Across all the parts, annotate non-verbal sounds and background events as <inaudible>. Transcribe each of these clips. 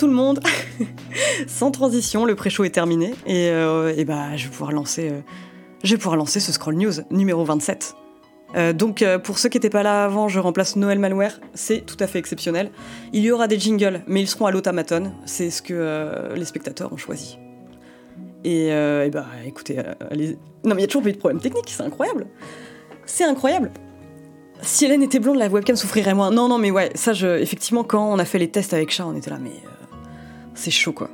tout le monde. <laughs> Sans transition, le pré-show est terminé et, euh, bah je vais pouvoir lancer, euh, je vais pouvoir lancer ce scroll news numéro 27. Euh, donc euh, pour ceux qui n'étaient pas là avant, je remplace Noël Malware, c'est tout à fait exceptionnel. Il y aura des jingles, mais ils seront à l'automaton, c'est ce que les spectateurs ont choisi. Et, bah écoutez, allez... non mais il y a toujours eu de problème technique, c'est incroyable. C'est incroyable. Si Hélène était blonde, la webcam souffrirait moins. Non, non, mais ouais, ça, je, effectivement, quand on a fait les tests avec chat, on était là, mais c'est chaud quoi.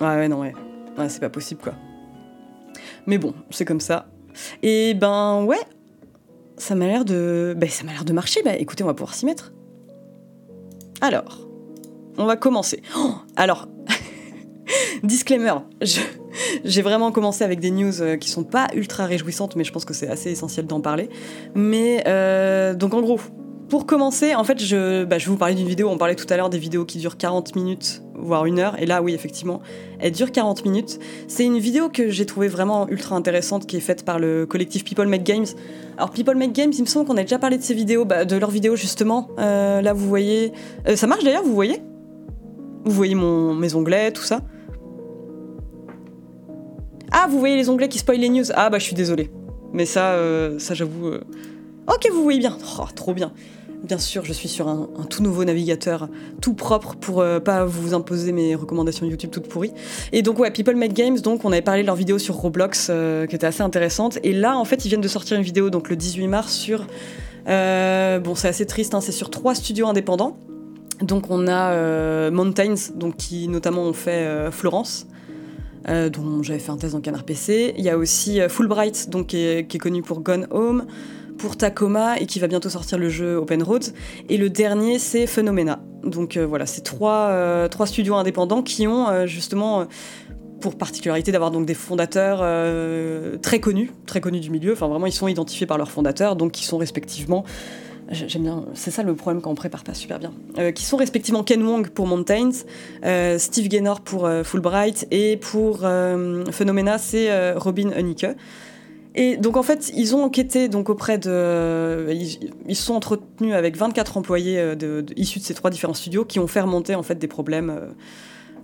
Ouais, ouais, non, ouais. ouais c'est pas possible quoi. Mais bon, c'est comme ça. Et ben ouais, ça m'a l'air de. Ben, ça m'a l'air de marcher. Bah écoutez, on va pouvoir s'y mettre. Alors, on va commencer. Oh, alors, <laughs> disclaimer, j'ai vraiment commencé avec des news euh, qui sont pas ultra réjouissantes, mais je pense que c'est assez essentiel d'en parler. Mais euh, donc en gros, pour commencer, en fait, je, bah, je vais vous parler d'une vidéo. On parlait tout à l'heure des vidéos qui durent 40 minutes, voire une heure. Et là, oui, effectivement, elle dure 40 minutes. C'est une vidéo que j'ai trouvée vraiment ultra intéressante, qui est faite par le collectif People Make Games. Alors, People Make Games, il me semble qu'on a déjà parlé de ces vidéos, bah, de leurs vidéos justement. Euh, là, vous voyez. Euh, ça marche d'ailleurs, vous voyez? Vous voyez mon, mes onglets, tout ça? Ah, vous voyez les onglets qui spoilent les news Ah, bah, je suis désolée. Mais ça, euh, ça j'avoue. Ok, vous voyez bien. Oh, trop bien. Bien sûr, je suis sur un, tout nouveau navigateur, tout propre pour euh, pas vous imposer mes recommandations YouTube toutes pourries. Et donc ouais, People Make Games, donc on avait parlé de leur vidéo sur Roblox euh, qui était assez intéressante. Et là, en fait, ils viennent de sortir une vidéo donc le 18 mars sur, euh, bon c'est assez triste, hein, c'est sur trois studios indépendants. Donc on a Mountains, donc qui notamment ont fait Florence. dont j'avais fait un test dans Canard PC. Il y a aussi Fulbright, donc qui est, qui est connu pour Gone Home pour Tacoma et qui va bientôt sortir le jeu Open Road. Et le dernier, c'est Phenomena. Donc euh, voilà, c'est trois, euh, trois studios indépendants qui ont euh, justement pour particularité d'avoir donc des fondateurs très connus, très connus du milieu. Enfin vraiment, ils sont identifiés par leurs fondateurs, donc qui sont respectivement J'aime bien, c'est ça le problème quand on prépare pas super bien. qui sont respectivement Ken Wong pour Mountains, Steve Gaynor pour Fulbright et pour Phenomena, c'est Robin Unicke. Et donc en fait, ils ont enquêté auprès de, ils, se sont entretenus avec 24 employés euh, issus de ces trois différents studios qui ont fait remonter en fait des problèmes, euh,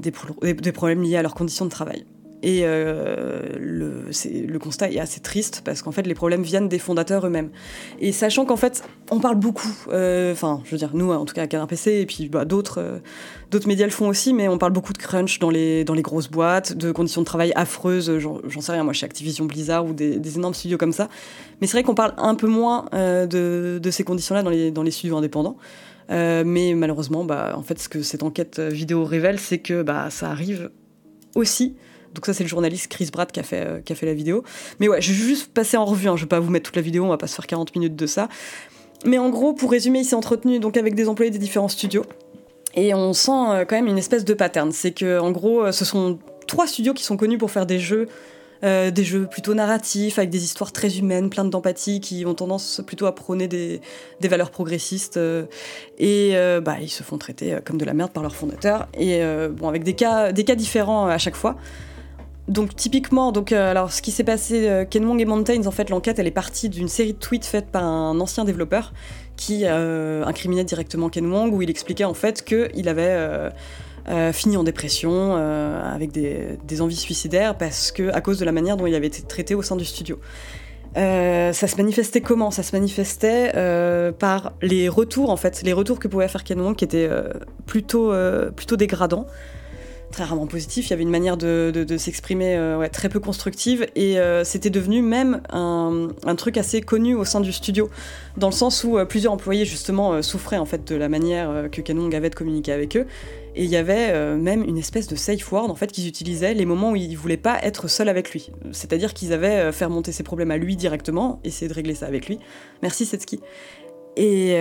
des problèmes liés à leurs conditions de travail. Et euh, le, constat est assez triste parce qu'en fait, les problèmes viennent des fondateurs eux-mêmes. Et sachant qu'en fait, on parle beaucoup, euh, enfin, je veux dire, nous, en tout cas à Canard PC, et puis bah, d'autres euh, d'autres médias le font aussi, mais on parle beaucoup de crunch dans les, grosses boîtes, de conditions de travail affreuses, j'en sais rien, moi, chez Activision Blizzard ou des, énormes studios comme ça. Mais c'est vrai qu'on parle un peu moins de, ces conditions-là dans les, dans studios indépendants. mais malheureusement, bah, en fait, ce que cette enquête vidéo révèle, c'est que bah, ça arrive aussi donc ça, c'est le journaliste Chris Bratt qui a fait, euh, qui a fait la vidéo. Mais ouais, je vais juste passer en revue, hein. je vais pas vous mettre toute la vidéo, on va pas se faire 40 minutes de ça. Mais en gros, pour résumer, il s'est entretenu donc avec des employés des différents studios. Et on sent euh, quand même une espèce de pattern. C'est que en gros, euh, ce sont trois studios qui sont connus pour faire des jeux des jeux plutôt narratifs, avec des histoires très humaines, pleines d'empathie, qui ont tendance plutôt à prôner des, valeurs progressistes. et bah, ils se font traiter comme de la merde par leurs fondateurs. Et bon, avec des cas différents à chaque fois. Donc typiquement, donc euh, ce qui s'est passé, euh, Kenwong et Mountains, en fait l'enquête elle est partie d'une série de tweets faite par un ancien développeur qui euh, incriminait directement Kenwong où il expliquait en fait qu'il avait fini en dépression avec des, envies suicidaires parce que à cause de la manière dont il avait été traité au sein du studio. ça se manifestait comment? Ça se manifestait par les retours en fait, les retours que pouvait faire Kenwong qui étaient plutôt plutôt dégradants très rarement positif. Il y avait une manière de, s'exprimer euh, très peu constructive et euh, c'était devenu même un, truc assez connu au sein du studio, dans le sens où euh, plusieurs employés justement souffraient en fait de la manière que Canon avait de communiquer avec eux. Et il y avait même une espèce de safe word en fait qu'ils utilisaient les moments où ils voulaient pas être seuls avec lui. C'est-à-dire qu'ils avaient fait remonter ses problèmes à lui directement, essayer de régler ça avec lui. Merci Setski. Et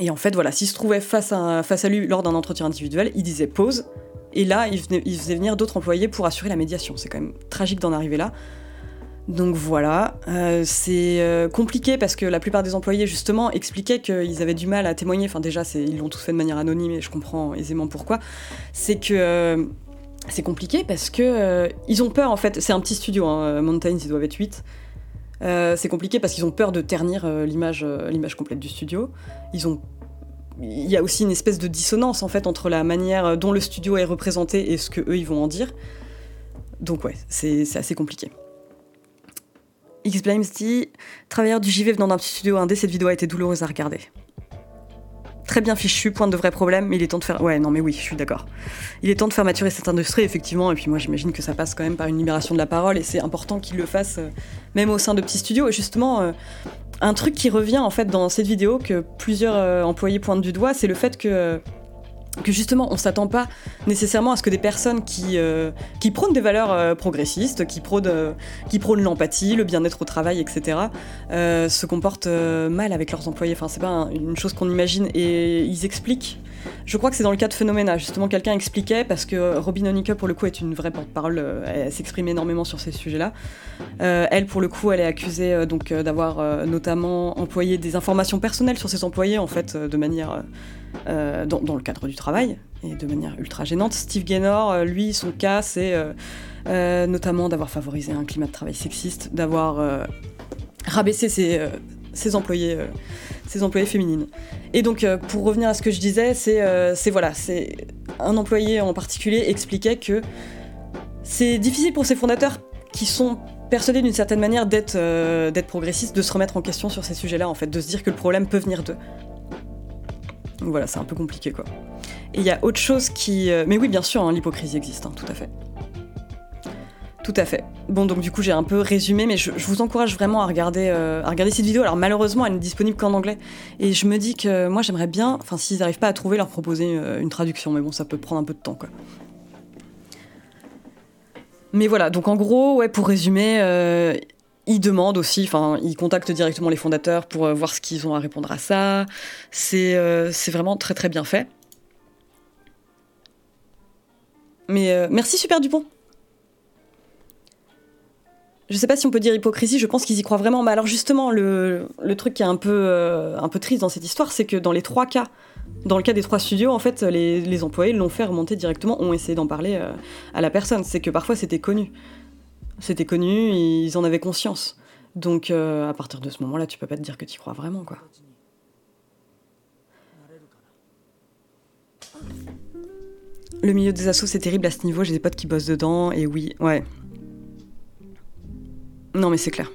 et en fait, voilà, s'il se trouvait face à, face à lui lors d'un entretien individuel, il disait pause, et là, il, faisait venir d'autres employés pour assurer la médiation. C'est quand même tragique d'en arriver là. Donc voilà, euh, c'est euh, compliqué parce que la plupart des employés justement expliquaient qu'ils avaient du mal à témoigner. Enfin déjà, ils l'ont tous fait de manière anonyme et je comprends aisément pourquoi. C'est que euh, c'est compliqué parce que ils ont peur en fait. C'est un petit studio, hein, Mountains, ils doivent être 8. C'est compliqué parce qu'ils ont peur de ternir l'image, l'image complète du studio. Il y a aussi une espèce de dissonance en fait entre la manière dont le studio est représenté et ce que eux ils vont en dire. Donc ouais, c'est assez compliqué. X-Blames dit Travailleur du JV venant d'un petit studio indé, cette vidéo a été douloureuse à regarder. Très bien fichu, point de vrai problème, il est temps de faire. Ouais, non, mais oui, je suis d'accord. Il est temps de faire maturer cette industrie, effectivement, et puis moi j'imagine que ça passe quand même par une libération de la parole, et c'est important qu'il le fasse, euh, même au sein de petits studios. Et justement, euh, un truc qui revient en fait dans cette vidéo que plusieurs euh, employés pointent du doigt, c'est le fait que que justement on s'attend pas nécessairement à ce que des personnes qui, euh, qui prônent des valeurs euh, progressistes, qui prônent, qui prônent l'empathie, le bien-être au travail, etc., se comportent mal avec leurs employés. Enfin, c'est pas une chose qu'on imagine. Et ils expliquent je crois que c'est dans le cas de Phénoména. Justement, quelqu'un expliquait, parce que Robin Onika, pour le coup, est une vraie porte-parole, euh, elle s'exprime énormément sur ces sujets-là. Euh, elle, pour le coup, elle est accusée euh, d'avoir notamment employé des informations personnelles sur ses employés, en fait, de manière. Dans, dans, le cadre du travail, et de manière ultra gênante. Steve Gaynor, lui, son cas, c'est notamment d'avoir favorisé un climat de travail sexiste, d'avoir rabaissé ses, ses employés ses employés féminines. Et donc, euh, pour revenir à ce que je disais, euh, c'est voilà, c'est un employé en particulier expliquait que c'est difficile pour ces fondateurs qui sont persuadés d'une certaine manière d'être euh, d'être progressistes, de se remettre en question sur ces sujets-là, en fait, de se dire que le problème peut venir d'eux. Donc voilà, c'est un peu compliqué, quoi. Et il y a autre chose qui... mais oui, bien sûr, hein, l'hypocrisie existe, hein, tout à fait. Tout à fait. Bon, donc du coup, j'ai un peu résumé, mais je, vous encourage vraiment à regarder, euh, à regarder cette vidéo. Alors malheureusement, elle n'est disponible qu'en anglais. Et je me dis que moi, j'aimerais bien, enfin, s'ils n'arrivent pas à trouver, leur proposer euh, une traduction. Mais bon, ça peut prendre un peu de temps, quoi. Mais voilà, donc en gros, ouais, pour résumer, euh, ils demandent aussi, enfin, ils contactent directement les fondateurs pour voir ce qu'ils ont à répondre à ça. C'est vraiment très très bien fait. Mais merci Super Dupont je sais pas si on peut dire hypocrisie, je pense qu'ils y croient vraiment. Mais alors justement, le, truc qui est un peu, euh, un peu triste dans cette histoire, c'est que dans les trois cas, dans le cas des trois studios, en fait, les, employés l'ont fait remonter directement, ont essayé d'en parler euh, à la personne. C'est que parfois c'était connu. C'était connu, ils en avaient conscience. Donc euh, à partir de ce moment-là, tu peux pas te dire que tu y crois vraiment, quoi. Le milieu des assos, c'est terrible à ce niveau, j'ai des potes qui bossent dedans, et oui, ouais, non, mais c'est clair.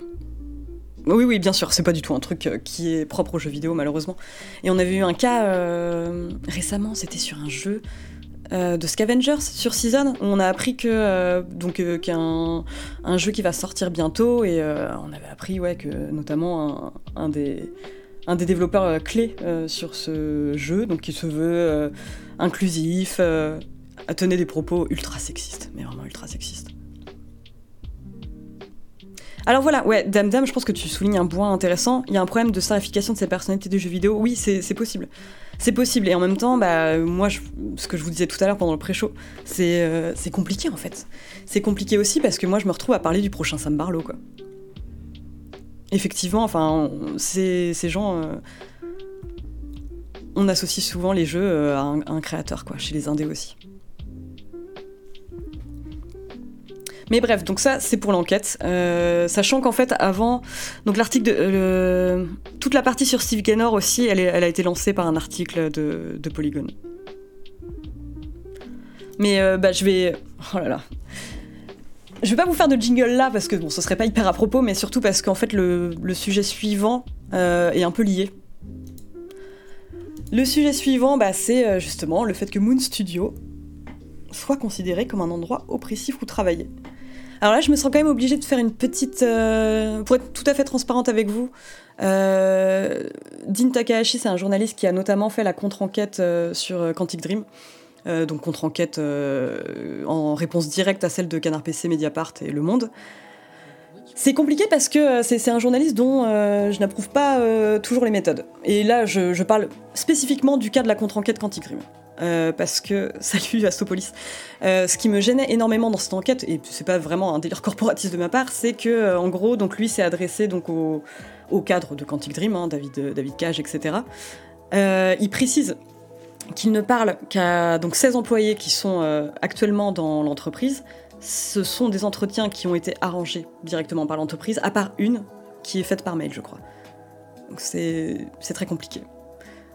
Oui, oui, bien sûr, c'est pas du tout un truc euh, qui est propre aux jeux vidéo, malheureusement. Et on avait eu un cas euh, récemment, c'était sur un jeu euh, de Scavengers sur Season, où on a appris que donc a un, jeu qui va sortir bientôt, et on avait appris ouais, que notamment un, des, un des développeurs clés sur ce jeu, donc qui se veut inclusif, tenait des propos ultra sexistes, mais vraiment ultra sexistes. Alors voilà, ouais, Dame Dame, je pense que tu soulignes un point intéressant. Il y a un problème de sarification de ces personnalités de jeux vidéo. Oui, c'est possible. C'est possible. Et en même temps, bah, moi, ce que je vous disais tout à l'heure pendant le pré-show, euh, c'est compliqué en fait. C'est compliqué aussi parce que moi, je me retrouve à parler du prochain Sam Barlow, quoi. Effectivement, enfin, ces, gens. Euh, on associe souvent les jeux euh, à un, à un créateur, quoi, chez les indés aussi. Mais bref, donc ça, c'est pour l'enquête. Euh, sachant qu'en fait, avant, donc l'article de. Euh, toute la partie sur Steve Gaynor aussi, elle, a été lancée par un article de, de Polygon. Mais euh, bah, je vais. Oh là là. Je vais pas vous faire de jingle là parce que bon, ce serait pas hyper à propos, mais surtout parce qu'en fait, le, le, sujet suivant est un peu lié. Le sujet suivant, bah, c'est justement le fait que Moon Studio soit considéré comme un endroit oppressif où travailler. Alors là, je me sens quand même obligée de faire une petite. Euh, pour être tout à fait transparente avec vous, euh, Dean Takahashi, c'est un journaliste qui a notamment fait la contre-enquête euh, sur Quantic Dream. donc contre-enquête en réponse directe à celle de Canard PC, Mediapart et Le Monde. C'est compliqué parce que c'est un journaliste dont je n'approuve pas toujours les méthodes. Et là, je, je, parle spécifiquement du cas de la contre-enquête Quantic Dream. Euh, parce que, <laughs> salut Astopolis, euh, ce qui me gênait énormément dans cette enquête, et c'est pas vraiment un délire corporatiste de ma part, c'est que, euh, en gros, donc lui s'est adressé donc au, cadre de Quantic Dream, hein, David, David Cage, etc. il précise qu'il ne parle qu'à donc 16 employés qui sont actuellement dans l'entreprise. Ce sont des entretiens qui ont été arrangés directement par l'entreprise, à part une qui est faite par mail, je crois. Donc c'est très compliqué.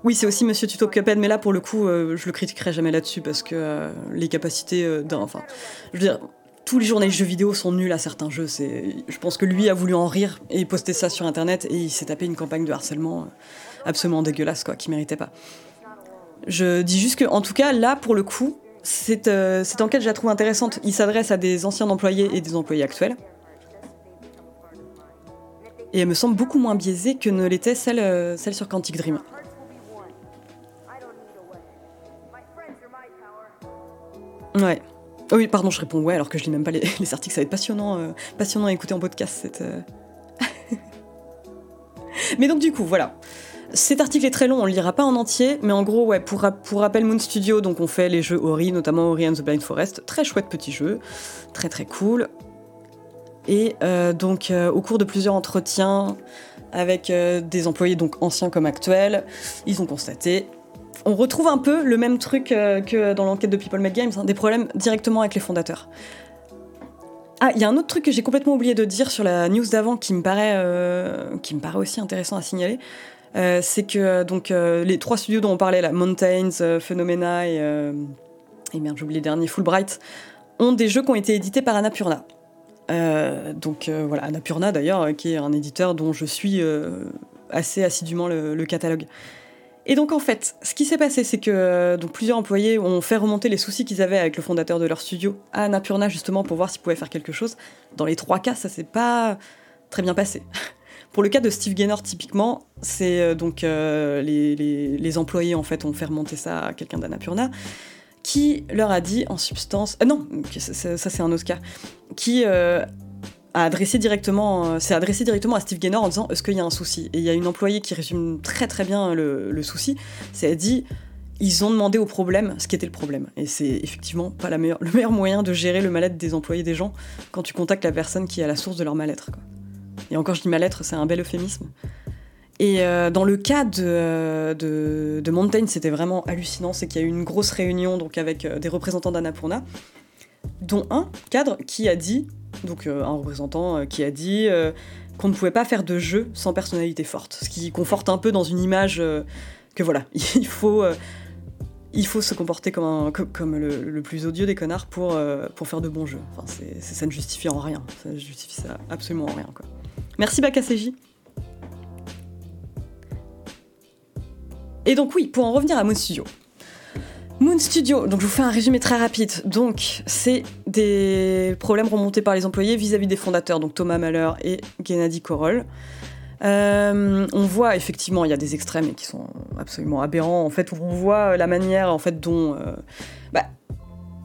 Oui, c'est aussi Monsieur Tuto Cuphead, mais là pour le coup, euh, je le critiquerai jamais là-dessus parce que euh, les capacités euh, d'un. Enfin, je veux dire, tous les journalistes jeux vidéo sont nuls à certains jeux. Je pense que lui a voulu en rire et poster ça sur internet et il s'est tapé une campagne de harcèlement absolument dégueulasse, quoi, qui méritait pas. Je dis juste que, en tout cas, là pour le coup, cette, cette enquête, je la trouve intéressante. Il s'adresse à des anciens employés et des employés actuels. Et elle me semble beaucoup moins biaisée que ne l'était celle, celle sur Quantic Dream. Ouais. Oh oui, pardon, je réponds ouais, alors que je lis même pas <laughs> les, articles. Ça va être passionnant, euh, passionnant à écouter en podcast. Cette, euh. <laughs> mais donc, du coup, voilà. Cet article est très long, on le lira pas en entier, mais en gros, ouais, pour, rappel, Moon Studio, donc on fait les jeux Ori, notamment Ori and the Blind Forest. Très chouette petit jeu, très très cool. Et euh, donc, au cours de plusieurs entretiens avec des employés, donc anciens comme actuels, ils ont constaté on retrouve un peu le même truc euh, que dans l'enquête de People Make Games, hein, des problèmes directement avec les fondateurs. Ah, il y a un autre truc que j'ai complètement oublié de dire sur la news d'avant qui me paraît, euh, aussi intéressant à signaler. Euh, c'est que donc les trois studios dont on parlait, la Mountains, Phenomena et, et merde, j'ai oublié le dernier, Fulbright, ont des jeux qui ont été édités par Annapurna. donc voilà, Annapurna d'ailleurs, qui est un éditeur dont je suis assez assidûment le catalogue. Et donc en fait, ce qui s'est passé, c'est que euh, donc, plusieurs employés ont fait remonter les soucis qu'ils avaient avec le fondateur de leur studio à Annapurna justement pour voir s'ils pouvaient faire quelque chose. Dans les trois cas, ça s'est pas très bien passé. <laughs> Pour le cas de Steve Gaynor, typiquement, c'est euh, donc euh, les, employés en fait ont fait remonter ça à quelqu'un d'Annapurna qui leur a dit en substance, non, ça, c'est un cas, qui adressé directement, euh, s'est adressé directement à Steve Gaynor en disant est-ce qu'il y a un souci? Et il y a une employée qui résume très très bien le, souci. C'est elle dit ils ont demandé au problème ce qui était le problème. Et c'est effectivement pas la meilleure, <laughs> le meilleur moyen de gérer le mal-être des employés des gens quand tu contactes la personne qui est à la source de leur mal-être. Et encore, je dis mal-être, c'est un bel euphémisme. Et euh, dans le cas de, de, de Mountain, c'était vraiment hallucinant. C'est qu'il y a eu une grosse réunion donc avec euh, des représentants d'Annapurna, dont un cadre qui a dit donc euh, un représentant euh, qui a dit euh, qu'on ne pouvait pas faire de jeu sans personnalité forte, ce qui conforte un peu dans une image que voilà, <laughs> il faut se comporter comme, le, plus odieux des connards pour, faire de bons jeux. Enfin, ça ne justifie en rien. Ça ne justifie ça absolument en rien. Quoi. Merci Bakaseji. Et donc oui, pour en revenir à Moon Studio. Moon Studio, donc je vous fais un résumé très rapide. Donc, c'est des problèmes remontés par les employés vis-à-vis des fondateurs, donc Thomas Mahler et Gennady Korol. Euh, on voit effectivement, il y a des extrêmes qui sont absolument aberrants, en fait, on voit la manière en fait, dont. Euh, bah,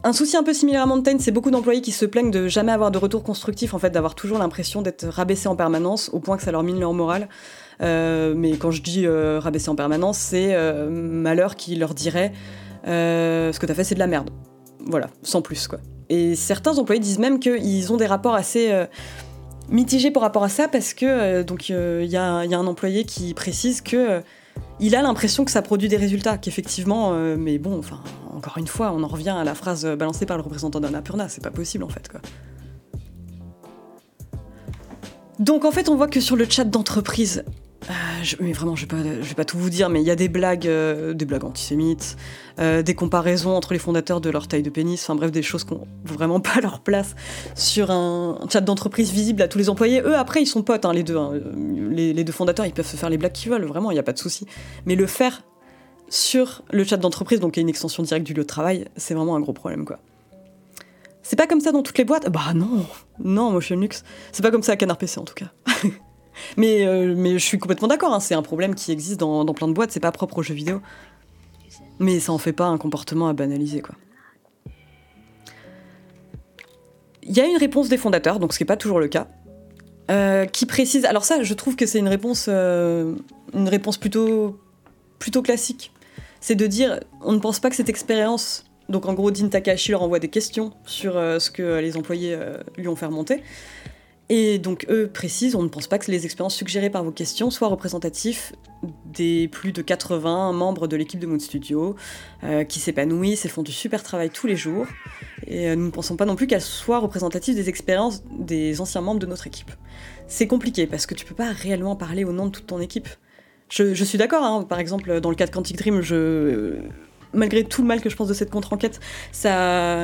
un souci un peu similaire à Mountain, c'est beaucoup d'employés qui se plaignent de jamais avoir de retour constructif, en fait, d'avoir toujours l'impression d'être rabaissés en permanence, au point que ça leur mine leur morale. Euh, mais quand je dis rabaissés en permanence, c'est Malheur qui leur dirait euh, ce que t'as fait c'est de la merde. Voilà, sans plus quoi. Et certains employés disent même qu'ils ont des rapports assez euh, mitigés par rapport à ça parce que euh, donc il y, a un employé qui précise que il a l'impression que ça produit des résultats, qu'effectivement, mais bon, enfin, encore une fois, on en revient à la phrase balancée par le représentant d'Annapurna, c'est pas possible en fait quoi. Donc en fait, on voit que sur le chat d'entreprise, euh, mais vraiment, je vais, pas, vais pas tout vous dire, mais il y a des blagues, euh, des blagues antisémites, euh, des comparaisons entre les fondateurs de leur taille de pénis, enfin bref, des choses qui n'ont vraiment <laughs> pas leur place sur un chat d'entreprise visible à tous les employés. Eux, après, ils sont potes, hein, les deux. Hein. Les, deux fondateurs, ils peuvent se faire les blagues qu'ils veulent, vraiment, il n'y a pas de souci. Mais le faire sur le chat d'entreprise, donc une extension directe du lieu de travail, c'est vraiment un gros problème, quoi. C'est pas comme ça dans toutes les boîtes? Bah non, non, Motion Lux. C'est pas comme ça à Canard PC en tout cas. <laughs> Mais, euh, mais je suis complètement d'accord, hein, c'est un problème qui existe dans, plein de boîtes, c'est pas propre aux jeux vidéo. Mais ça en fait pas un comportement à banaliser, quoi. Il y a une réponse des fondateurs, donc ce qui n'est pas toujours le cas, euh, qui précise. Alors ça, je trouve que c'est une réponse, euh, une réponse plutôt, plutôt classique. C'est de dire, on ne pense pas que cette expérience. Donc en gros, Dean Takahashi leur envoie des questions sur ce que les employés lui ont fait remonter. Et donc eux précisent, on ne pense pas que les expériences suggérées par vos questions soient représentatives des plus de 80 membres de l'équipe de Moon Studio euh, qui s'épanouissent et font du super travail tous les jours. Et euh, nous ne pensons pas non plus qu'elles soient représentatives des expériences des anciens membres de notre équipe. C'est compliqué parce que tu peux pas réellement parler au nom de toute ton équipe. Je, je suis d'accord, hein. par exemple, dans le cas de Quantic Dream, je malgré tout le mal que je pense de cette contre-enquête, ça,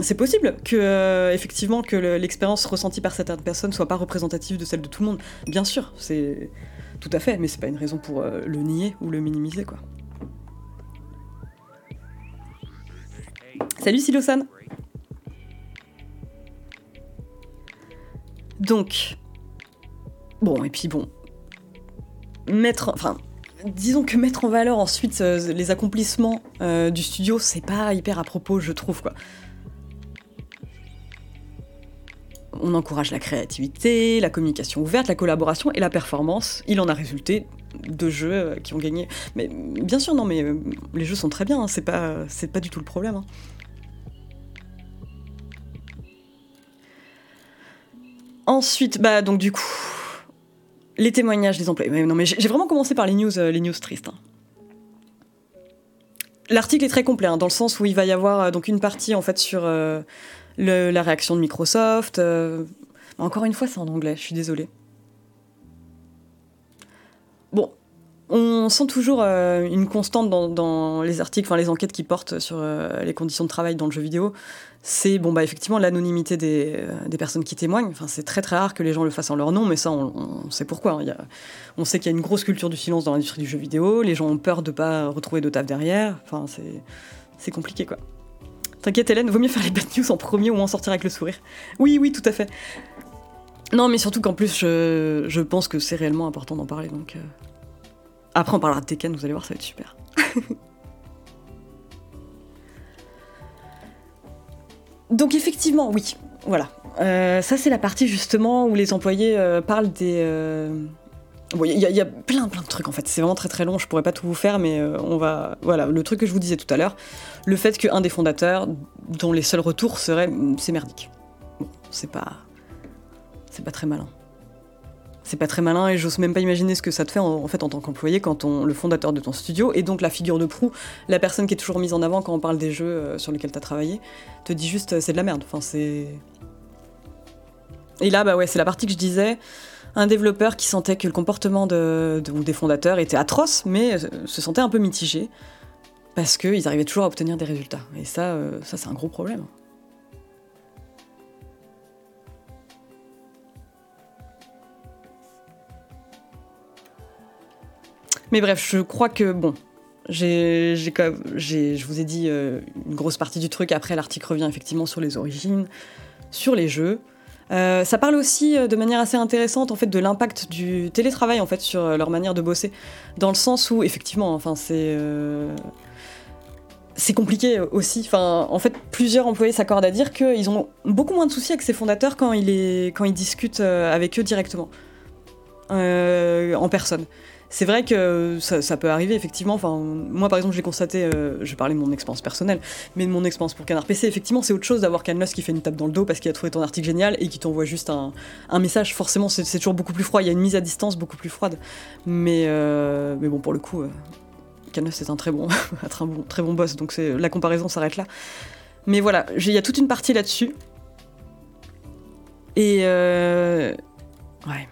c'est possible que euh, effectivement que l'expérience ressentie par certaines personnes soit pas représentative de celle de tout le monde. Bien sûr, c'est tout à fait, mais c'est pas une raison pour euh, le nier ou le minimiser, quoi. Salut Silosan. Donc, bon, et puis bon, mettre, enfin, disons que mettre en valeur ensuite euh, les accomplissements euh, du studio, c'est pas hyper à propos, je trouve quoi. On encourage la créativité, la communication ouverte, la collaboration et la performance. Il en a résulté de jeux euh, qui ont gagné. Mais bien sûr, non, mais les jeux sont très bien, hein, c'est pas, pas du tout le problème. Hein. Ensuite, bah donc du coup, les témoignages des employés. non, mais j'ai vraiment commencé par les news, euh, les news tristes. Hein. L'article est très complet, hein, dans le sens où il va y avoir euh, donc une partie en fait sur euh, la réaction de Microsoft. encore une fois, c'est en anglais, je suis désolée. Bon, on sent toujours une constante dans, les articles, enfin les enquêtes qui portent sur les conditions de travail dans le jeu vidéo c'est bon bah effectivement l'anonymité des, euh, des, personnes qui témoignent. Enfin, c'est très très rare que les gens le fassent en leur nom, mais ça on, sait pourquoi. Hein. On sait qu'il y a une grosse culture du silence dans l'industrie du jeu vidéo. Les gens ont peur de pas retrouver de taf derrière. Enfin, c'est compliqué quoi. T'inquiète Hélène, vaut mieux faire les bad news en premier ou en sortir avec le sourire. Oui oui tout à fait. Non mais surtout qu'en plus je, je, pense que c'est réellement important d'en parler donc. Euh. Après on parlera de Tekken, vous allez voir ça va être super. <laughs> Donc effectivement, oui, voilà. Euh, ça c'est la partie justement où les employés euh, parlent des... Euh, il y, a plein plein de trucs en fait, c'est vraiment très très long, je pourrais pas tout vous faire, mais on va... Voilà, le truc que je vous disais tout à l'heure, le fait qu'un des fondateurs, dont les seuls retours seraient... C'est merdique. Bon, c'est pas... C'est pas très malin c'est pas très malin et j'ose même pas imaginer ce que ça te fait en, tant qu'employé quand le fondateur de ton studio et donc la figure de proue, la personne qui est toujours mise en avant quand on parle des jeux euh, sur lesquels tu as travaillé, te dit juste euh, c'est de la merde. Enfin et là bah ouais c'est la partie que je disais. Un développeur qui sentait que le comportement de, des fondateurs était atroce, mais euh, se sentait un peu mitigé parce qu'ils arrivaient toujours à obtenir des résultats. Et ça, ça c'est un gros problème. Mais bref, je crois que, bon, j'ai, je vous ai dit euh, une grosse partie du truc. Après, l'article revient effectivement sur les origines, sur les jeux. Euh, ça parle aussi euh, de manière assez intéressante en fait de l'impact du télétravail en fait sur leur manière de bosser, dans le sens où effectivement, enfin c'est c'est compliqué aussi. Enfin, en fait, plusieurs employés s'accordent à dire qu'ils ont beaucoup moins de soucis avec ces fondateurs quand quand ils discutent avec eux directement, en personne c'est vrai que ça, peut arriver effectivement. Enfin, moi par exemple, j'ai constaté, euh, je parlais de mon expérience personnelle, mais de mon expérience pour Canard PC, effectivement, c'est autre chose d'avoir Canlos qui fait une tape dans le dos parce qu'il a trouvé ton article génial et qui t'envoie juste un, message. Forcément, c'est toujours beaucoup plus froid. Il y a une mise à distance beaucoup plus froide. Mais, euh, mais bon, pour le coup, euh, Canlos c'est un très bon, <laughs> bon, très bon boss, donc la comparaison s'arrête là. Mais voilà, il y a toute une partie là-dessus. Et ouais.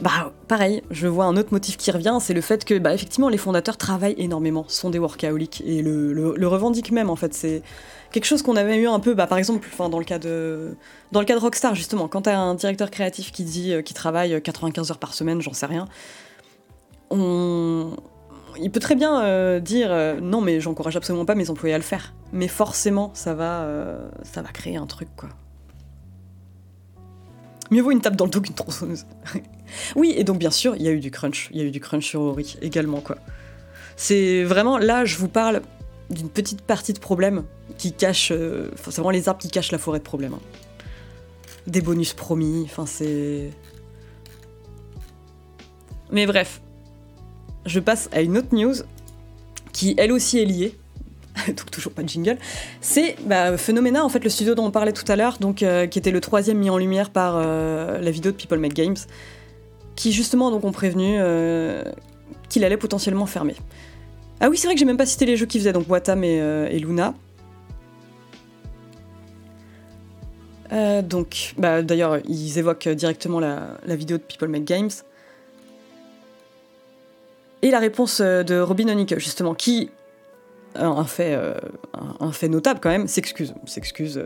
Bah pareil, je vois un autre motif qui revient, c'est le fait que bah effectivement les fondateurs travaillent énormément, sont des workaholics et le, revendiquent même en fait. C'est quelque chose qu'on avait eu un peu, bah par exemple, dans le cas de dans le cas de Rockstar justement, quand t'as un directeur créatif qui dit euh, qu'il travaille 95 heures par semaine, j'en sais rien, on il peut très bien euh, dire euh, non mais j'encourage absolument pas mes employés à le faire, mais forcément ça va ça va créer un truc quoi. Mieux vaut une tape dans le dos qu'une tronçonneuse. <laughs> oui, et donc bien sûr, il y a eu du crunch. Il y a eu du crunch sur Ori également, quoi. C'est vraiment, là, je vous parle d'une petite partie de problème qui cache. Euh, c'est vraiment les arbres qui cachent la forêt de problèmes. Hein. Des bonus promis, enfin, c'est. Mais bref, je passe à une autre news qui, elle aussi, est liée <laughs> donc toujours pas de jingle, c'est bah, Phenomena, en fait, le studio dont on parlait tout à l'heure, euh, qui était le troisième mis en lumière par euh, la vidéo de People Make Games, qui justement donc ont prévenu euh, qu'il allait potentiellement fermer. Ah oui, c'est vrai que j'ai même pas cité les jeux qu'ils faisaient, donc Watam et, Luna. Euh, donc, bah, d'ailleurs, ils évoquent directement la, vidéo de People Make Games. Et la réponse euh, de Robin Onick, justement, qui, un fait, un, fait notable quand même, s'excuse. S'excuse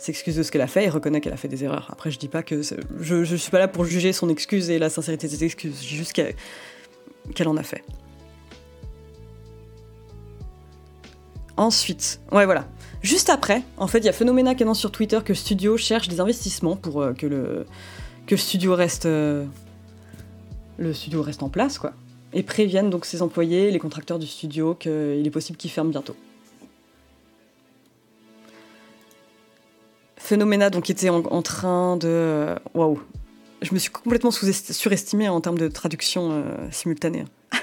s'excuse de ce qu'elle a fait et reconnaît qu'elle a fait des erreurs. Après, je dis pas que. Je, ne suis pas là pour juger son excuse et la sincérité de ses excuses. Je juste qu'elle en a fait. Ensuite, ouais, voilà. Juste après, en fait, il y a Phenomena qui annonce sur Twitter que Studio cherche des investissements pour euh, que, le, que le studio reste. Euh, le studio reste en place, quoi. Et préviennent donc ses employés, les contracteurs du studio, qu'il est possible qu'ils ferment bientôt. Phenomena donc était en, train de. Waouh! Je me suis complètement surestimée en termes de traduction euh, simultanée. <laughs>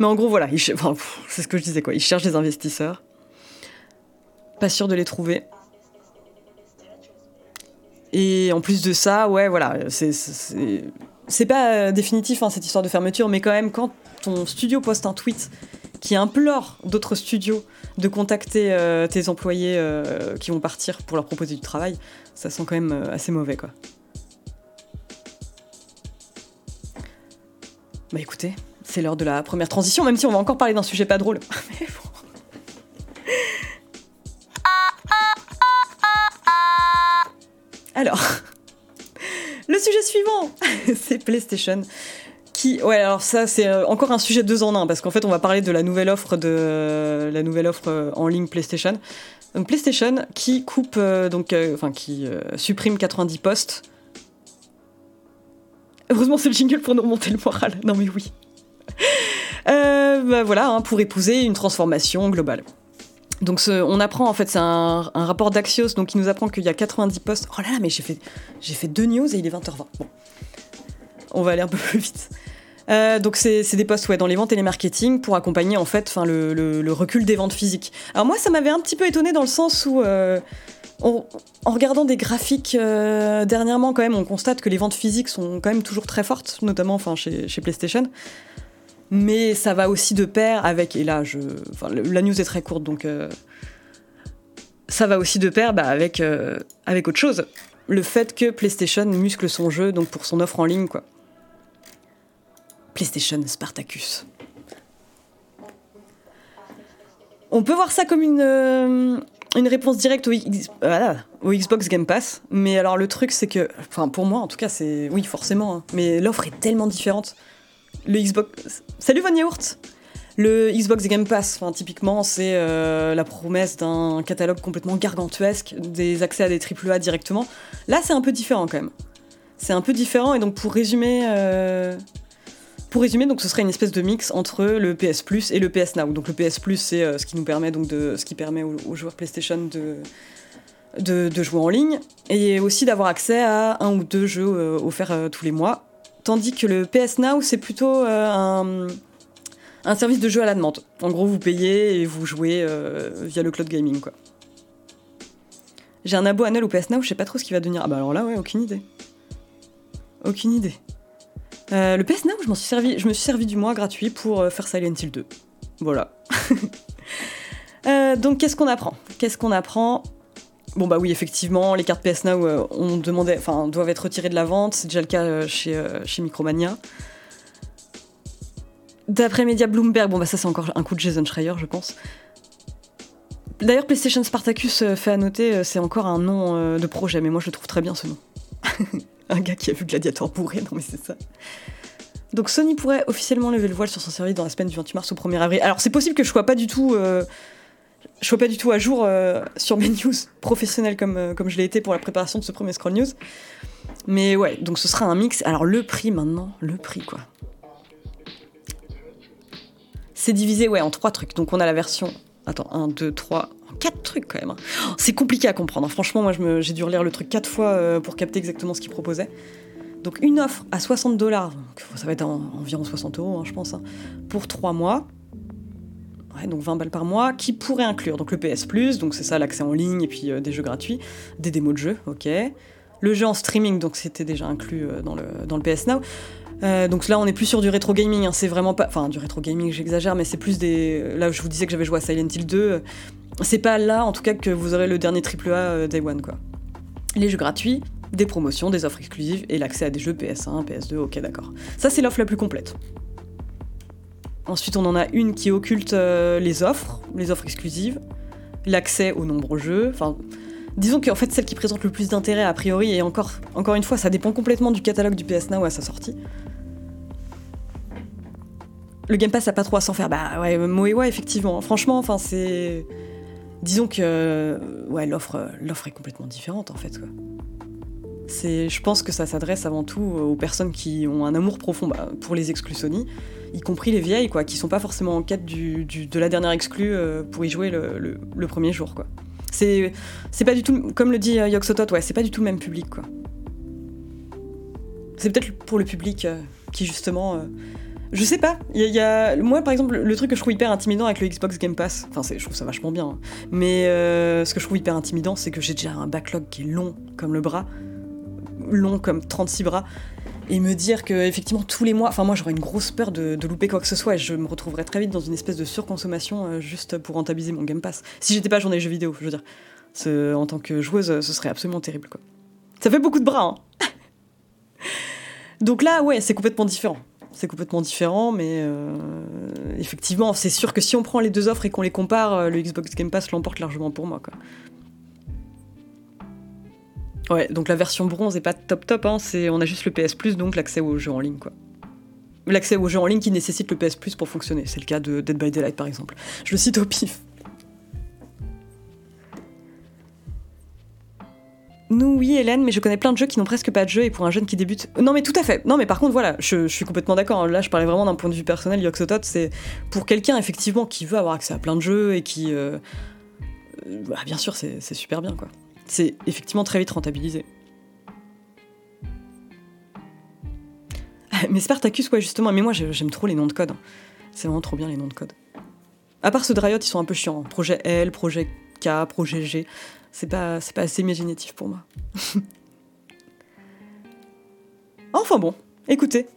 Mais en gros, voilà, c'est ce que je disais, quoi. Ils cherchent des investisseurs. Pas sûr de les trouver. Et en plus de ça, ouais, voilà, c'est pas euh, définitif hein, cette histoire de fermeture, mais quand même, quand ton studio poste un tweet qui implore d'autres studios de contacter euh, tes employés euh, qui vont partir pour leur proposer du travail, ça sent quand même assez mauvais, quoi. Bah écoutez, c'est l'heure de la première transition, même si on va encore parler d'un sujet pas drôle. <laughs> Alors, <laughs> le sujet suivant, <laughs> c'est PlayStation. Ouais, alors ça, c'est euh, encore un sujet deux en un, parce qu'en fait, on va parler de la nouvelle offre de la nouvelle offre euh, en ligne PlayStation. Donc PlayStation qui coupe, euh, donc, enfin, qui supprime 90 postes. Heureusement, c'est le jingle pour nous remonter le moral. Non, mais oui. <laughs> Bah voilà, hein, pour épouser une transformation globale. Donc on apprend, en fait, c'est un, rapport d'Axios donc qui nous apprend qu'il y a 90 postes. Oh là là, mais j'ai fait, j'ai fait deux news et il est 20h20. Bon, on va aller un peu plus vite. Euh, donc c'est des postes ouais, dans les ventes et les marketing pour accompagner en fait le, le, recul des ventes physiques. Alors moi ça m'avait un petit peu étonné dans le sens où euh, en regardant des graphiques dernièrement quand même on constate que les ventes physiques sont quand même toujours très fortes, notamment enfin, chez, PlayStation mais ça va aussi de pair avec, et là, je, la news est très courte, donc euh, ça va aussi de pair bah, avec, euh, avec autre chose. Le fait que PlayStation muscle son jeu donc pour son offre en ligne, quoi. PlayStation Spartacus. On peut voir ça comme une, euh, réponse directe au, Xbox Game Pass, mais alors le truc c'est que, enfin pour moi en tout cas c'est, oui forcément, hein, mais l'offre est tellement différente le Xbox. Salut Von Yaourt Le Xbox Game Pass, enfin, typiquement, c'est euh, la promesse d'un catalogue complètement gargantuesque, des accès à des AAA directement. Là, c'est un peu différent quand même. C'est un peu différent, et donc pour résumer. Euh, pour résumer, donc ce serait une espèce de mix entre le PS Plus et le PS Now. Donc le PS Plus, c'est euh, ce qui nous permet donc de, ce qui permet aux, joueurs PlayStation de, jouer en ligne et aussi d'avoir accès à un ou deux jeux offerts tous les mois Tandis que le PS Now, c'est plutôt euh, un, service de jeu à la demande. En gros, vous payez et vous jouez euh, via le cloud gaming. J'ai un abo annuel au PS Now, je sais pas trop ce qui va devenir. Ah bah alors là, ouais, aucune idée. Aucune idée. Euh, le PS Now, je, suis servi, me suis servi du mois gratuit pour faire Silent Hill 2. Voilà. <laughs> donc qu'est-ce qu'on apprend? Qu'est-ce qu'on apprend? Bon bah oui, effectivement, les cartes PS Now euh, on demandait, doivent être retirées de la vente. C'est déjà le cas euh, chez, euh, chez Micromania. D'après Media Bloomberg, bon bah ça c'est encore un coup de Jason Schreier, je pense. D'ailleurs, PlayStation Spartacus fait à noter, c'est encore un nom de projet, mais moi je le trouve très bien ce nom. <laughs> un gars qui a vu Gladiator bourré, non mais c'est ça. Donc Sony pourrait officiellement lever le voile sur son service dans la semaine du 28 mars au 1er avril. Alors c'est possible que je sois pas du tout je suis pas du tout à jour euh, sur mes <laughs> news professionnelles comme, euh, comme je l'ai été pour la préparation de ce premier Scroll News. Mais ouais, donc ce sera un mix. Alors le prix maintenant, le prix quoi. C'est divisé ouais, en trois trucs. Donc on a la version. Attends, 1, 2, 3, quatre trucs quand même. Hein. Oh, c'est compliqué à comprendre. Hein. Franchement, moi j'ai dû relire le truc quatre fois euh, pour capter exactement ce qu'il proposait. Donc une offre à 60 dollars, ça va être environ 60 euros, hein, je pense, pour trois mois donc 20 balles par mois, qui pourrait inclure donc le PS Plus, donc c'est ça l'accès en ligne et puis euh, des jeux gratuits, des démos de jeux, ok. Le jeu en streaming, donc c'était déjà inclus euh, dans, le, PS Now. Donc là, on est plus sur du rétro gaming, c'est vraiment pas. Enfin, du rétro gaming, j'exagère, mais c'est plus des. Là, je vous disais que j'avais joué à Silent Hill 2. C'est pas là, en tout cas, que vous aurez le dernier AAA Day One, quoi. Les jeux gratuits, des promotions, des offres exclusives et l'accès à des jeux PS1, PS2, ok d'accord. Ça c'est l'offre la plus complète. Ensuite on en a une qui occulte les offres, les offres exclusives, l'accès aux nombreux jeux, enfin disons qu'en fait celle qui présente le plus d'intérêt a priori, et encore, encore une fois ça dépend complètement du catalogue du PS Now à sa sortie. Le Game Pass a pas trop à s'en faire, bah ouais, ouais effectivement, franchement, enfin c'est... Disons que ouais, l'offre, l'offre est complètement différente en fait. Quoi. C'est, je pense que ça s'adresse avant tout aux personnes qui ont un amour profond bah, pour les exclus Sony, y compris les vieilles, quoi, qui sont pas forcément en quête de la dernière exclue euh, pour y jouer le, premier jour, quoi. C'est, c'est pas du tout, comme le dit euh, Yoxotot, ouais, c'est pas du tout le même public, quoi. C'est peut-être pour le public euh, qui justement, je sais pas. Il y, a, moi par exemple, le truc que je trouve hyper intimidant avec le Xbox Game Pass, enfin je trouve ça vachement bien, hein. mais ce que je trouve hyper intimidant, c'est que j'ai déjà un backlog qui est long comme le bras long comme 36 bras et me dire que effectivement tous les mois, enfin moi j'aurais une grosse peur de, louper quoi que ce soit et je me retrouverais très vite dans une espèce de surconsommation euh, juste pour rentabiliser mon Game Pass. Si j'étais pas journée jeux vidéo, je veux dire, en tant que joueuse, ce serait absolument terrible quoi. Ça fait beaucoup de bras. Hein <laughs> Donc là, ouais, c'est complètement différent. C'est complètement différent, mais euh, effectivement, c'est sûr que si on prend les deux offres et qu'on les compare, euh, le Xbox Game Pass l'emporte largement pour moi. Ouais, donc la version bronze est pas top top, hein, c'est, on a juste le PS Plus, donc l'accès aux jeux en ligne, quoi. L'accès aux jeux en ligne qui nécessite le PS Plus pour fonctionner. C'est le cas de Dead by Daylight, par exemple. Je le cite au pif. Nous, oui, Hélène, mais je connais plein de jeux qui n'ont presque pas de jeu et pour un jeune qui débute. Non, mais tout à fait. Non, mais par contre, voilà, je, suis complètement d'accord. Hein. Là, je parlais vraiment d'un point de vue personnel. Yoxotot, c'est pour quelqu'un, effectivement, qui veut avoir accès à plein de jeux et qui. Euh, bah, bien sûr, c'est super bien, quoi c'est effectivement très vite rentabilisé. Mais Spartacus, ouais, justement, mais moi j'aime trop les noms de code. Hein. C'est vraiment trop bien les noms de code. À part ceux de Riot, ils sont un peu chiants. Hein. Projet L, projet K, projet G. C'est pas, pas assez imaginatif pour moi. <laughs> enfin bon, écoutez,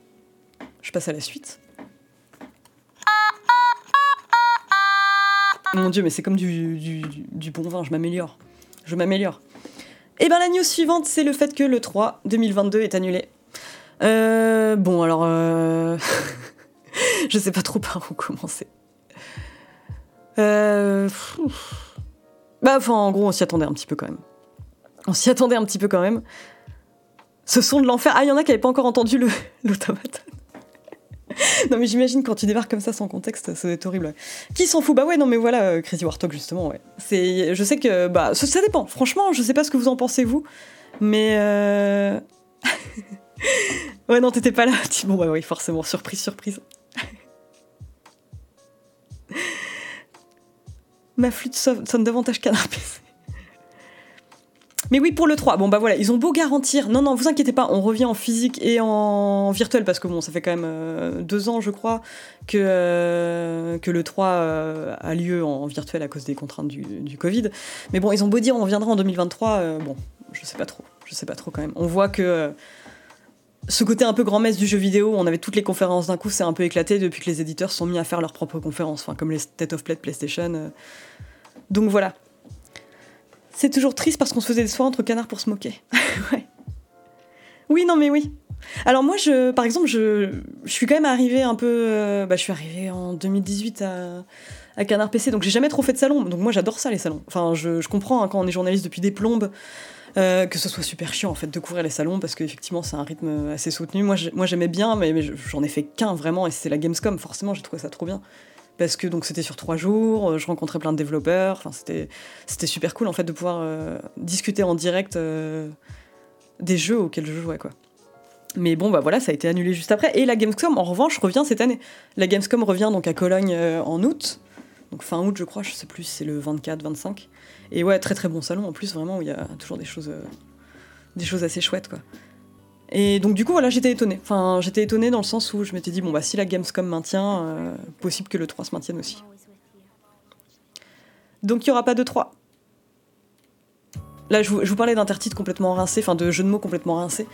je passe à la suite. Mon dieu, mais c'est comme du, du bon vin, je m'améliore je m'améliore. Et eh bien la news suivante, c'est le fait que le 3 2022 est annulé. Euh, bon, alors... Euh... <laughs> je sais pas trop par où commencer. Euh... Bah, enfin, en gros, on s'y attendait un petit peu quand même. On s'y attendait un petit peu quand même. Ce son de l'enfer. Ah, il y en a qui n'avaient pas encore entendu <laughs> l'automate. <laughs> non, mais j'imagine quand tu débarques comme ça sans contexte, ça doit être horrible. Qui s'en fout? Bah ouais, non, mais voilà, euh, Crazy Warthog, justement, ouais. C'est, je sais que, bah, ça, dépend. Franchement, je sais pas ce que vous en pensez, vous, mais. Euh... <laughs> ouais, non, t'étais pas là. Bon, bah oui, forcément, surprise, surprise. Ma flûte sonne davantage qu'un PC. Mais oui, pour le 3, bon bah voilà, ils ont beau garantir. Non, non, vous inquiétez pas, on revient en physique et en virtuel parce que bon, ça fait quand même euh, deux ans, je crois, que, euh, le 3 euh, a lieu en virtuel à cause des contraintes du, du, Covid. Mais bon, ils ont beau dire on reviendra en 2023, bon, je sais pas trop, je sais pas trop quand même. On voit que ce côté un peu grand-messe du jeu vidéo, on avait toutes les conférences d'un coup, c'est un peu éclaté depuis que les éditeurs sont mis à faire leurs propres conférences, enfin, comme les State of Play de PlayStation. Donc voilà, c'est toujours triste parce qu'on se faisait des soirées entre canards pour se moquer. <laughs> Oui, non, mais oui. Alors moi, je, par exemple, je, suis quand même arrivée un peu... Euh, bah, je suis arrivée en 2018 à, Canard PC, donc j'ai jamais trop fait de salon. Donc moi, j'adore ça, les salons. Enfin, je, je comprends hein, quand on est journaliste depuis des plombes, euh, que ce soit super chiant en fait de couvrir les salons parce qu'effectivement c'est un rythme assez soutenu. Moi j'aimais bien, mais, j'en ai fait qu'un vraiment et c'est la Gamescom. Forcément j'ai trouvé ça trop bien parce que donc c'était sur trois jours, euh, je rencontrais plein de développeurs, enfin c'était c'était super cool en fait de pouvoir euh, discuter en direct des jeux auxquels je jouais quoi. Mais bon bah voilà, ça a été annulé juste après et la Gamescom en revanche revient cette année. La Gamescom revient donc à Cologne en août. Donc fin août je crois, je sais plus c'est le 24 25 et ouais, très très bon salon en plus vraiment où il y a toujours des choses des choses assez chouettes quoi. Et donc du coup voilà j'étais étonnée. Enfin j'étais étonnée dans le sens où je m'étais dit bon bah si la Gamescom maintient, euh, possible que le 3 se maintienne aussi. Donc il n'y aura pas de 3. Là je vous, parlais d'intertitre complètement rincé, enfin de jeu de mots complètement rincé.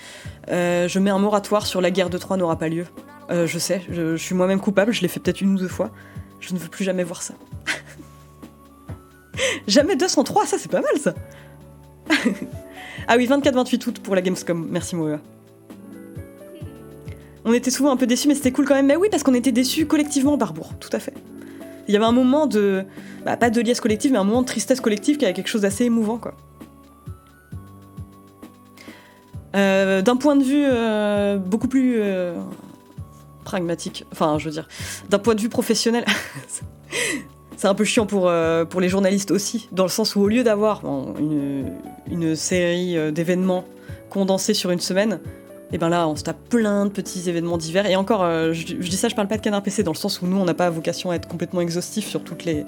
Euh, je mets un moratoire sur la guerre de 3 n'aura pas lieu. Euh, je sais, je suis moi-même coupable, je l'ai fait peut-être une ou deux fois. Je ne veux plus jamais voir ça. <laughs> Jamais 203, ça c'est pas mal ça. <laughs> ah oui, 24-28 août pour la Gamescom. Merci Moa. On était souvent un peu déçus, mais c'était cool quand même. Mais oui, parce qu'on était déçus collectivement, Barbour, tout à fait. Il y avait un moment de. Bah, pas de liesse collective, mais un moment de tristesse collective qui avait quelque chose d'assez émouvant, quoi. Euh, d'un point de vue euh, beaucoup plus euh, pragmatique, enfin, je veux dire, d'un point de vue professionnel, <laughs> c'est un peu chiant pour, pour les journalistes aussi, dans le sens où au lieu d'avoir une, une, série d'événements condensés sur une semaine, et ben là, on se tape plein de petits événements divers. Et encore, je, dis ça, je parle pas de Canard PC, dans le sens où nous, on n'a pas vocation à être complètement exhaustif sur toutes les,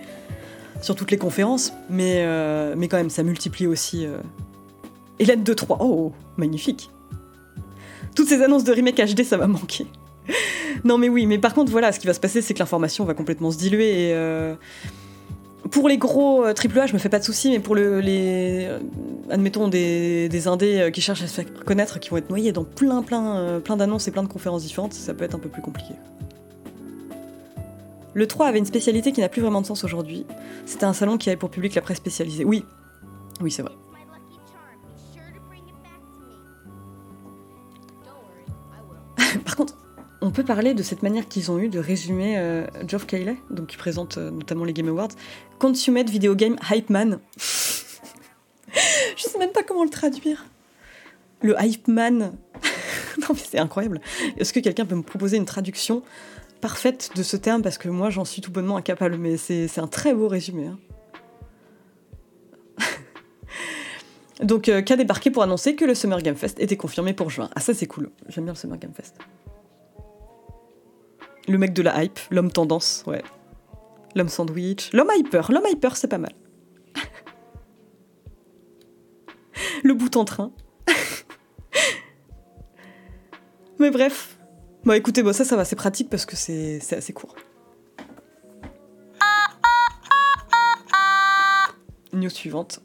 sur toutes les conférences, mais, mais quand même, ça multiplie aussi Hélène 2-3, oh, magnifique. Toutes ces annonces de remake HD, ça va manquer. Non mais oui, mais par contre, voilà, ce qui va se passer, c'est que l'information va complètement se diluer et... Euh, pour les gros AAA, euh, je me fais pas de soucis, mais pour le, les, euh, admettons des, des, indés qui cherchent à se faire connaître, qui vont être noyés dans plein, plein, plein d'annonces et plein de conférences différentes, ça peut être un peu plus compliqué. Le 3 avait une spécialité qui n'a plus vraiment de sens aujourd'hui. C'était un salon qui avait pour public la presse spécialisée. Oui, oui, c'est vrai. <laughs> Par contre, on peut parler de cette manière qu'ils ont eu de résumer euh, Geoff Keighley, donc qui présente euh, notamment les Game Awards, Consummate Video Game Hype Man. <laughs> Je sais même pas comment le traduire. Le Hype Man. <laughs> non mais c'est incroyable. Est-ce que quelqu'un peut me proposer une traduction parfaite de ce terme? Parce que moi j'en suis tout bonnement incapable, mais c'est un très beau résumé. Hein. <laughs> Donc, euh, qu'a débarqué pour annoncer que le Summer Game Fest était confirmé pour juin? Ah, ça c'est cool. J'aime bien le Summer Game Fest. Le mec de la hype, l'homme tendance, ouais. L'homme sandwich, l'homme hyper, l'homme hyper c'est pas mal. <laughs> le bout en train. <laughs> Mais bref. Bon écoutez, bon, ça ça va, c'est pratique parce que c'est assez court. News suivante.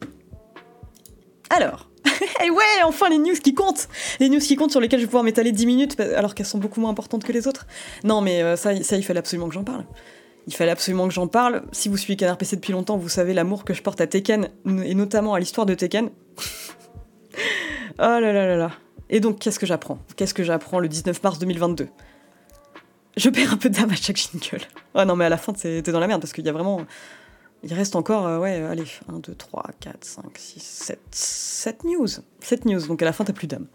Alors, <laughs> et ouais, enfin les news qui comptent Les news qui comptent sur lesquelles je vais pouvoir m'étaler 10 minutes alors qu'elles sont beaucoup moins importantes que les autres. Non, mais euh, ça, ça, il fallait absolument que j'en parle. Il fallait absolument que j'en parle. Si vous suivez Canard PC depuis longtemps, vous savez l'amour que je porte à Tekken, et notamment à l'histoire de Tekken. <laughs> oh là là là là. Et donc, qu'est-ce que j'apprends? Qu'est-ce que j'apprends le 19 mars 2022 Je perds un peu d'âme à chaque jingle. Oh non, mais à la fin, t'es dans la merde parce qu'il y a vraiment il reste encore, euh, ouais, allez, 1, 2, 3, 4, 5, 6, 7, 7 news. 7 news, donc à la fin, t'as plus d'âme.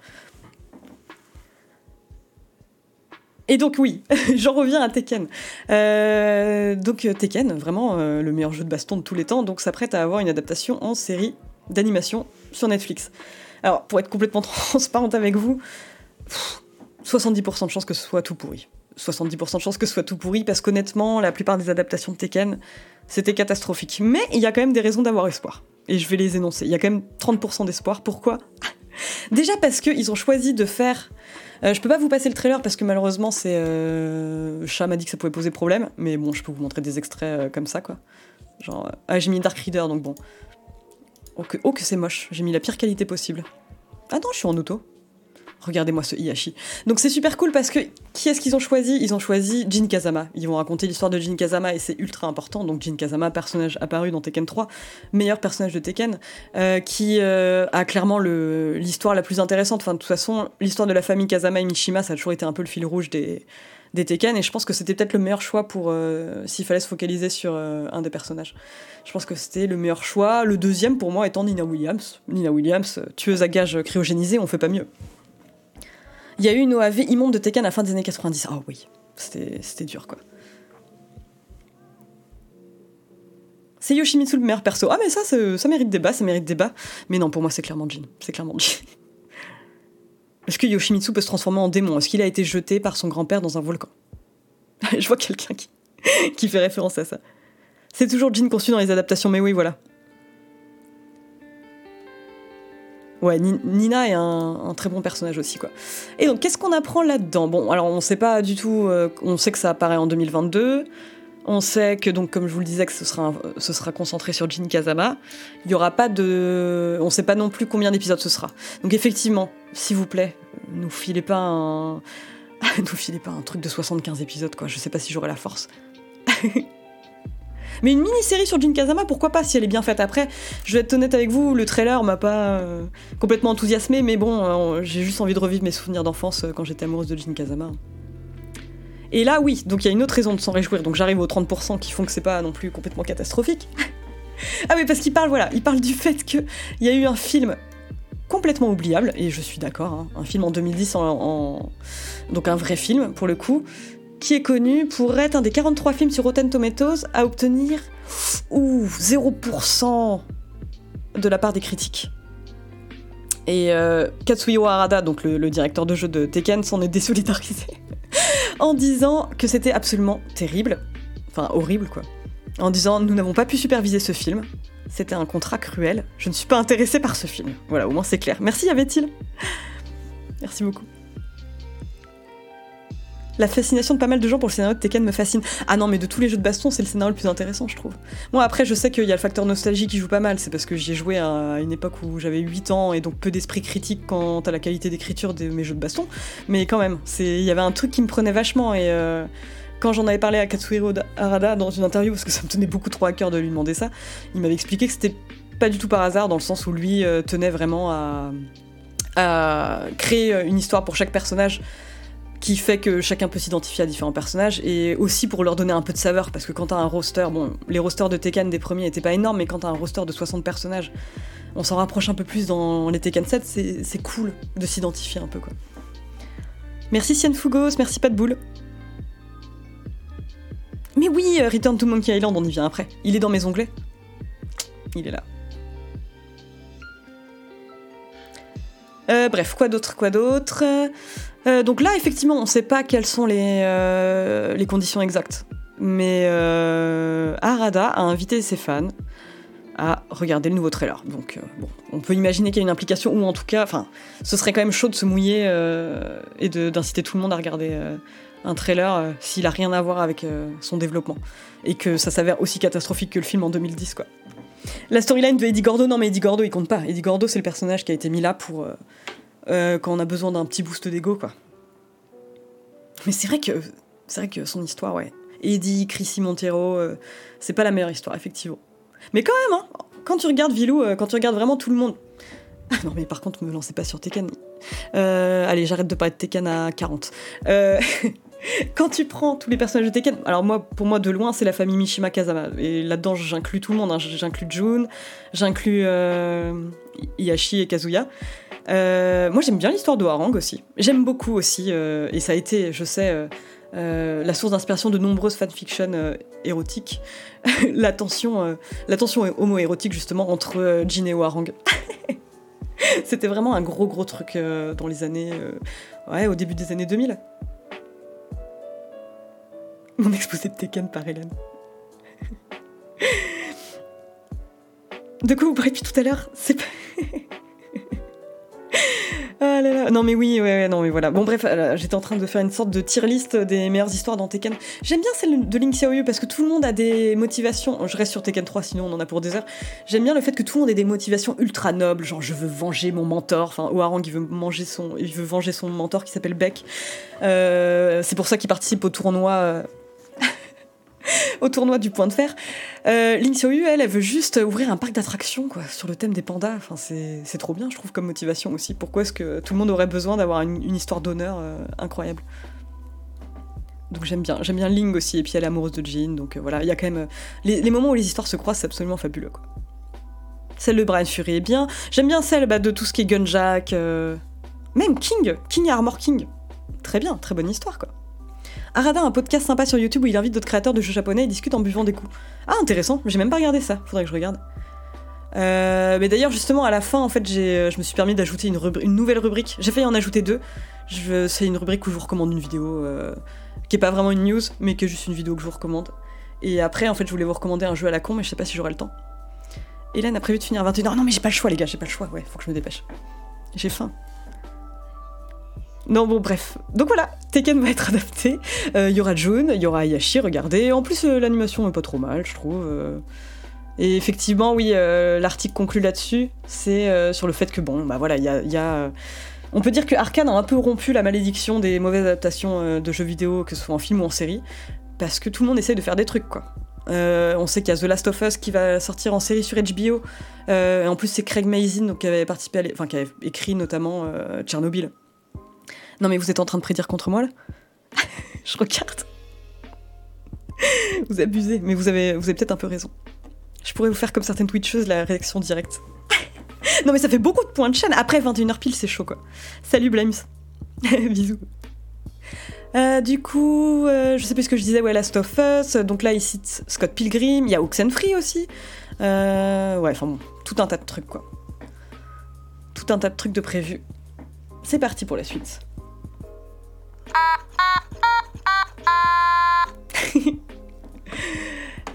Et donc oui, <laughs> j'en reviens à Tekken. Euh, donc Tekken, vraiment euh, le meilleur jeu de baston de tous les temps, donc s'apprête à avoir une adaptation en série d'animation sur Netflix. Alors pour être complètement <laughs> transparente avec vous, 70% de chances que ce soit tout pourri. 70% de chances que ce soit tout pourri parce qu'honnêtement, la plupart des adaptations de Tekken, c'était catastrophique. Mais il y a quand même des raisons d'avoir espoir. Et je vais les énoncer. Il y a quand même 30% d'espoir. Pourquoi? <laughs> Déjà parce qu'ils ont choisi de faire. Euh, je peux pas vous passer le trailer parce que malheureusement, c'est. Euh... Chat m'a dit que ça pouvait poser problème. Mais bon, je peux vous montrer des extraits euh, comme ça, quoi. Genre. Ah, j'ai mis Dark Reader, donc bon. Oh que, oh, que c'est moche. J'ai mis la pire qualité possible. Ah non, je suis en auto. Regardez-moi ce Iyashi. Donc c'est super cool parce que qui est-ce qu'ils ont choisi? Ils ont choisi Jin Kazama. Ils vont raconter l'histoire de Jin Kazama et c'est ultra important. Donc Jin Kazama, personnage apparu dans Tekken 3, meilleur personnage de Tekken, euh, qui euh, a clairement l'histoire la plus intéressante. Enfin de toute façon, l'histoire de la famille Kazama et Mishima, ça a toujours été un peu le fil rouge des, Tekken et je pense que c'était peut-être le meilleur choix pour euh, s'il fallait se focaliser sur un des personnages. Je pense que c'était le meilleur choix. Le deuxième pour moi étant Nina Williams. Nina Williams, tueuse à gages cryogénisée, on fait pas mieux. Il y a eu une OAV immonde de Tekken à la fin des années 90. Ah oui, c'était dur quoi. C'est Yoshimitsu le meilleur perso. Ah mais ça, ça mérite débat, ça mérite débat. Mais non, pour moi c'est clairement Jin. C'est clairement Jin. <laughs> Est-ce que Yoshimitsu peut se transformer en démon? Est-ce qu'il a été jeté par son grand-père dans un volcan? <laughs> Je vois quelqu'un qui, qui fait référence à ça. C'est toujours Jin conçu dans les adaptations, mais oui, voilà. Ouais, Nina est un, très bon personnage aussi, quoi. Et donc, qu'est-ce qu'on apprend là-dedans? Bon, alors on sait pas du tout. Euh, on sait que ça apparaît en 2022. On sait que, donc, comme je vous le disais, que ce sera, ce sera concentré sur Jin Kazama. Il y aura pas de. On sait pas non plus combien d'épisodes ce sera. Donc, effectivement, s'il vous plaît, nous filez pas un. <laughs> nous filez pas un truc de 75 épisodes, quoi. Je sais pas si j'aurai la force. <laughs> Mais une mini-série sur Jin Kazama, pourquoi pas si elle est bien faite après Je vais être honnête avec vous, le trailer m'a pas euh, complètement enthousiasmé, mais bon, euh, j'ai juste envie de revivre mes souvenirs d'enfance euh, quand j'étais amoureuse de Jin Kazama. Et là, oui, donc il y a une autre raison de s'en réjouir. Donc j'arrive aux 30% qui font que c'est pas non plus complètement catastrophique. <laughs> ah oui, parce qu'il parle, voilà, il parle du fait qu'il y a eu un film complètement oubliable, et je suis d'accord, hein, un film en 2010, en, donc un vrai film pour le coup, qui est connu pour être un des 43 films sur Rotten Tomatoes à obtenir ouh, 0% de la part des critiques. Et euh, Katsuyo Harada, donc le, directeur de jeu de Tekken, s'en est désolidarisé <laughs> en disant que c'était absolument terrible, enfin horrible quoi, en disant nous n'avons pas pu superviser ce film, c'était un contrat cruel. Je ne suis pas intéressée par ce film. Voilà, au moins c'est clair. Merci, avait-il? Merci beaucoup. La fascination de pas mal de gens pour le scénario de Tekken me fascine. Ah non, mais de tous les jeux de baston, c'est le scénario le plus intéressant, je trouve. Moi, après, je sais qu'il y a le facteur nostalgie qui joue pas mal. C'est parce que j'y ai joué à une époque où j'avais 8 ans et donc peu d'esprit critique quant à la qualité d'écriture de mes jeux de baston. Mais quand même, il y avait un truc qui me prenait vachement et. Euh, quand j'en avais parlé à Katsuhiro Arada dans une interview, parce que ça me tenait beaucoup trop à cœur de lui demander ça, il m'avait expliqué que c'était pas du tout par hasard, dans le sens où lui euh, tenait vraiment à, créer une histoire pour chaque personnage qui fait que chacun peut s'identifier à différents personnages et aussi pour leur donner un peu de saveur parce que quand t'as un roster, bon, les rosters de Tekken des premiers étaient pas énormes, mais quand t'as un roster de 60 personnages, on s'en rapproche un peu plus dans les Tekken 7, c'est cool de s'identifier un peu quoi. Merci Sian Fugos, merci de boule. Mais oui, euh, Return to Monkey Island, on y vient après. Il est dans mes onglets. Il est là. Euh, bref, quoi d'autre, quoi d'autre? Euh, Donc là, effectivement, on ne sait pas quelles sont les, les conditions exactes. Mais Arada a invité ses fans à regarder le nouveau trailer. Donc bon, on peut imaginer qu'il y a une implication, ou en tout cas, enfin, ce serait quand même chaud de se mouiller et d'inciter tout le monde à regarder un trailer euh, s'il a rien à voir avec euh, son développement. Et que ça s'avère aussi catastrophique que le film en 2010, quoi. La storyline de Eddie Gordo, non mais Eddie Gordo il compte pas. Eddie Gordo c'est le personnage qui a été mis là pour euh, quand on a besoin d'un petit boost d'ego, quoi. Mais c'est vrai que son histoire, ouais. Eddie, Chrissy Montero, c'est pas la meilleure histoire, effectivement. Mais quand même, hein, quand tu regardes Vilou, quand tu regardes vraiment tout le monde. Ah non, mais par contre, me lancez pas sur Tekken. allez, j'arrête de pas être Tekken à 40. <laughs> quand tu prends tous les personnages de Tekken, alors moi, pour moi, de loin, c'est la famille Mishima Kazama. Et là-dedans, j'inclus tout le monde. Hein. J'inclus Jun, j'inclus euh, Iyashi et Kazuya. Euh, moi, j'aime bien l'histoire de Harang aussi. J'aime beaucoup aussi, euh, et ça a été, je sais, la source d'inspiration de nombreuses fanfictions érotiques. <laughs> la tension, la tension homo-érotique, justement, entre Jin et Harang. <laughs> C'était vraiment un gros, gros truc dans les années. ouais, au début des années 2000. Mon exposé de Tekken par Hélène. <laughs> de quoi vous parlez depuis tout à l'heure? C'est pas. <laughs> Ah. Non mais oui, ouais, non mais voilà. Bon bref, euh, j'étais en train de faire une sorte de tier list des meilleures histoires dans Tekken. J'aime bien celle de Link Xiaoyu parce que tout le monde a des motivations. Je reste sur Tekken 3 sinon on en a pour des heures. J'aime bien le fait que tout le monde ait des motivations ultra nobles, genre je veux venger mon mentor. Enfin, Oarang il veut manger son, il veut venger son mentor qui s'appelle Beck. Euh, c'est pour ça qu'il participe au tournoi. Euh, <laughs> au tournoi du point de fer. Euh, Ling Xiaoyu, elle, elle veut juste ouvrir un parc d'attractions quoi, sur le thème des pandas. Enfin, c'est trop bien, je trouve, comme motivation aussi. Pourquoi est-ce que tout le monde aurait besoin d'avoir une, histoire d'honneur euh, incroyable? Donc j'aime bien, j'aime bien Ling aussi, et puis elle est amoureuse de Jin, donc euh, voilà, il y a quand même... Les, moments où les histoires se croisent, c'est absolument fabuleux, quoi. Celle de Brian Fury est bien, j'aime bien celle bah, de tout ce qui est Gunjack, même King, King Armor King. Très bien, très bonne histoire, quoi. Arada un podcast sympa sur YouTube où il invite d'autres créateurs de jeux japonais et discute en buvant des coups. Ah, intéressant, j'ai même pas regardé ça, faudrait que je regarde. Euh, mais d'ailleurs, justement, à la fin, en fait, euh, je me suis permis d'ajouter une, nouvelle rubrique. J'ai failli en ajouter deux. C'est une rubrique où je vous recommande une vidéo euh, qui est pas vraiment une news, mais qui est juste une vidéo que je vous recommande. Et après, en fait, je voulais vous recommander un jeu à la con, mais je sais pas si j'aurai le temps. Hélène a prévu de finir à 21h. Non, mais j'ai pas le choix, les gars, j'ai pas le choix. Ouais, faut que je me dépêche. J'ai faim. Non, bon, bref. Donc voilà, Tekken va être adapté. Il euh, y aura Jun, il y aura Yashi, regardez. En plus, euh, l'animation est pas trop mal, je trouve. Euh. Et effectivement, oui, l'article conclut là-dessus. C'est sur le fait que, bon, bah voilà, il y a. On peut dire que Arkane a un peu rompu la malédiction des mauvaises adaptations de jeux vidéo, que ce soit en film ou en série, parce que tout le monde essaye de faire des trucs, quoi. on sait qu'il y a The Last of Us qui va sortir en série sur HBO. en plus, c'est Craig Mazin donc, qui avait participé, enfin qui avait écrit notamment Tchernobyl. Non mais vous êtes en train de prédire contre moi là <laughs> Je regarde. vous abusez, mais vous avez, vous avez peut-être un peu raison. Je pourrais vous faire comme certaines Twitcheuses la réaction directe. <laughs> non mais ça fait beaucoup de points de chaîne. Après 21h pile, c'est chaud quoi. Salut Blames. <laughs> Bisous. Euh, du coup, euh, je sais plus ce que je disais, ouais, Last of Us. Donc là, il cite Scott Pilgrim. Il y a Oxenfree aussi. Euh, ouais, enfin bon, tout un tas de trucs quoi. Tout un tas de trucs de prévus. C'est parti pour la suite. <laughs>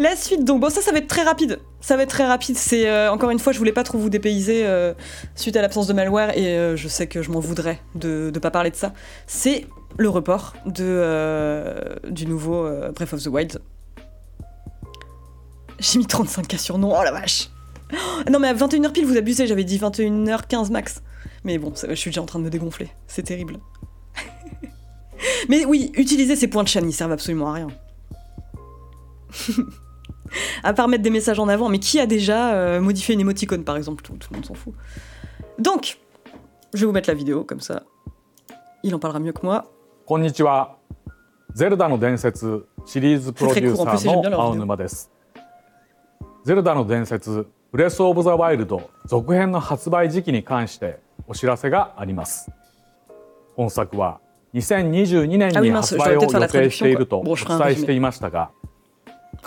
La suite, donc bon, ça, ça va être très rapide. Ça va être très rapide. C'est euh, encore une fois, je voulais pas trop vous dépayser euh, suite à l'absence de malware et euh, je sais que je m'en voudrais de ne pas parler de ça. C'est le report de, du nouveau Breath of the Wild. J'ai mis 35K sur non, oh la vache! <gasps> non, mais à 21h pile, vous abusez, j'avais dit 21h15 max. Mais bon, je suis déjà en train de me dégonfler. C'est terrible. Mais oui, utiliser ces points de chaîne, ils servent absolument à rien. <laughs> à part mettre des messages en avant, mais qui a déjà euh, modifié une émoticône par exemple? Tout, tout le monde s'en fout. Donc, je vais vous mettre la vidéo comme ça. Il en parlera mieux que moi. Konnichiwa. Zelda no Densetsu, series producer no Aonuma desu. Zelda no Densetsu, Breath of the Wild 続編の発売時期に関してお知らせがあります。本作は2022年に発売を予定しているとお伝えしていましたが、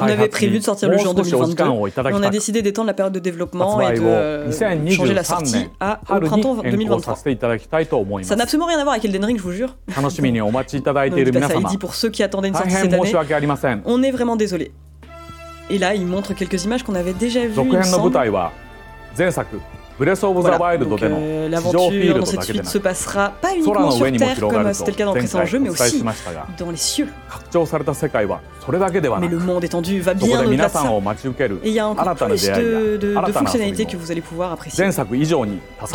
On avait prévu de sortir le jeu en 2022. On a décidé d'étendre la période de développement et de euh, changer la sortie à, au printemps 2023. Ça n'a absolument rien à voir avec Elden Ring, je vous jure. non, pas ça, il dit pour ceux qui attendaient une sortie cette année. On est vraiment désolé. Et là, il montre quelques images qu'on avait déjà vues. Euh, l'aventure dans cette suite se passera pas uniquement sur Terre comme c'était le cas dans le précédent jeu, mais aussi dans les cieux. Mais le monde étendu va bien au-delà de ça. Et il y a encore plus de, de, de fonctionnalités que vous allez pouvoir apprécier.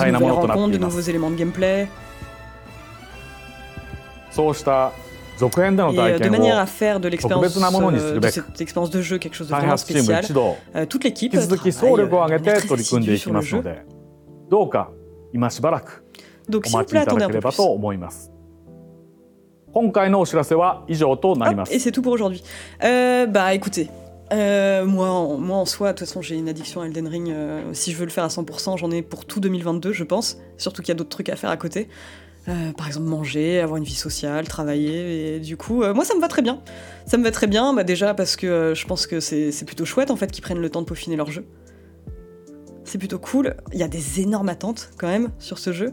De nouvelles rencontres, de nouveaux éléments de gameplay. Et euh, de manière à faire de l'expérience euh, de cette expérience de jeu quelque chose de vraiment spécial, euh, toute l'équipe travaille très assidue sur le jeu. どうか今しばらくお待ちいただければと思います。今回のお知らせは以上となります。Et c'est tout pour aujourd'hui. Euh, bah écoutez, euh, moi, en, moi en soi, de toute façon, j'ai une addiction à Elden Ring. Euh, si je veux le faire à 100%, j'en ai pour tout 2022, je pense. Surtout qu'il y a d'autres trucs à faire à côté. Euh, par exemple, manger, avoir une vie sociale, travailler. Et du coup, euh, moi, ça me va très bien. Ça me va très bien, bah, déjà parce que euh, je pense que c'est plutôt chouette en fait qu'ils prennent le temps de peaufiner leur jeu. C'est plutôt cool. Il y a des énormes attentes quand même sur ce jeu.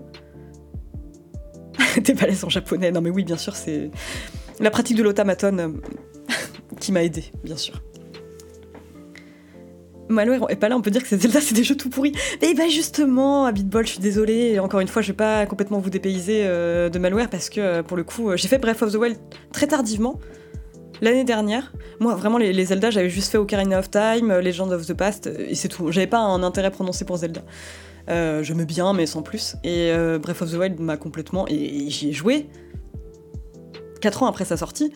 <laughs> T'es balèze en japonais. Non mais oui, bien sûr, c'est la pratique de l'autamaton euh, <laughs> qui m'a aidé, bien sûr. Malware est pas là, on peut dire que Zelda, c'est des jeux tout pourris. Mais bah justement, à Beatball, je suis désolée. Encore une fois, je vais pas complètement vous dépayser euh, de Malware parce que euh, pour le coup, j'ai fait Breath of the Wild très tardivement. L'année dernière, moi vraiment les, Zelda, j'avais juste fait Ocarina of Time, euh, Legend of the Past, euh, et c'est tout. J'avais pas un intérêt prononcé pour Zelda. Euh, je me bien, mais sans plus. Et Breath of the Wild m'a complètement. Et, j'y ai joué. 4 ans après sa sortie.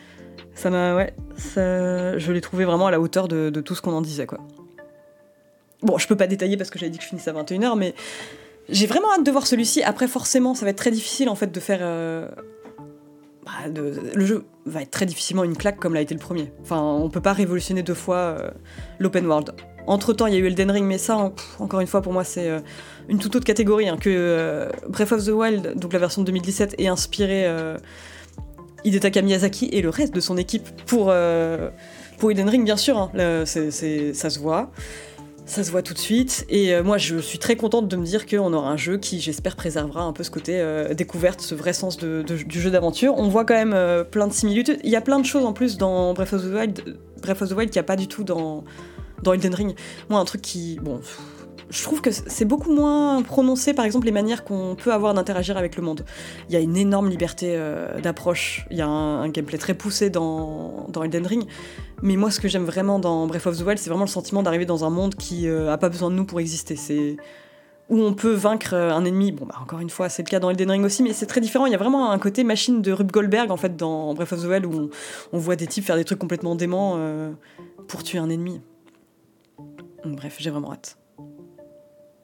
Ça m'a. Ouais. Ça, je l'ai trouvé vraiment à la hauteur de, tout ce qu'on en disait, quoi. Bon, je peux pas détailler parce que j'avais dit que je finissais à 21h, mais j'ai vraiment hâte de voir celui-ci. Après, forcément, ça va être très difficile en fait de faire bah, le jeu va être très difficilement une claque comme l'a été le premier. Enfin, on peut pas révolutionner deux fois euh, l'open world. Entre temps, il y a eu Elden Ring, mais ça, encore une fois, pour moi, c'est euh, une toute autre catégorie. Hein, que euh, Breath of the Wild, donc la version de 2017, est inspiré Hidetaka Miyazaki et le reste de son équipe pour, pour Elden Ring, bien sûr. Hein. ça se voit ça se voit tout de suite. Et euh, moi, je suis très contente de me dire qu'on aura un jeu qui, j'espère, préservera un peu ce côté euh, découverte, ce vrai sens du jeu d'aventure. On voit quand même euh, plein de similitudes. Il y a plein de choses en plus dans Breath of the Wild, Breath of the Wild qu'il n'y a pas du tout dans, dans Elden Ring. Moi, un truc qui. Bon je trouve que c'est beaucoup moins prononcé, par exemple, les manières qu'on peut avoir d'interagir avec le monde. Il y a une énorme liberté euh, d'approche, il y a un, gameplay très poussé dans, Elden Ring, mais moi, ce que j'aime vraiment dans Breath of the Wild, c'est vraiment le sentiment d'arriver dans un monde qui n'a euh, pas besoin de nous pour exister. C'est où on peut vaincre un ennemi. Bon, bah, encore une fois, c'est le cas dans Elden Ring aussi, mais c'est très différent. Il y a vraiment un côté machine de Rube Goldberg, en fait, dans Breath of the Wild, où on, voit des types faire des trucs complètement déments euh, pour tuer un ennemi. Bref, j'ai vraiment hâte.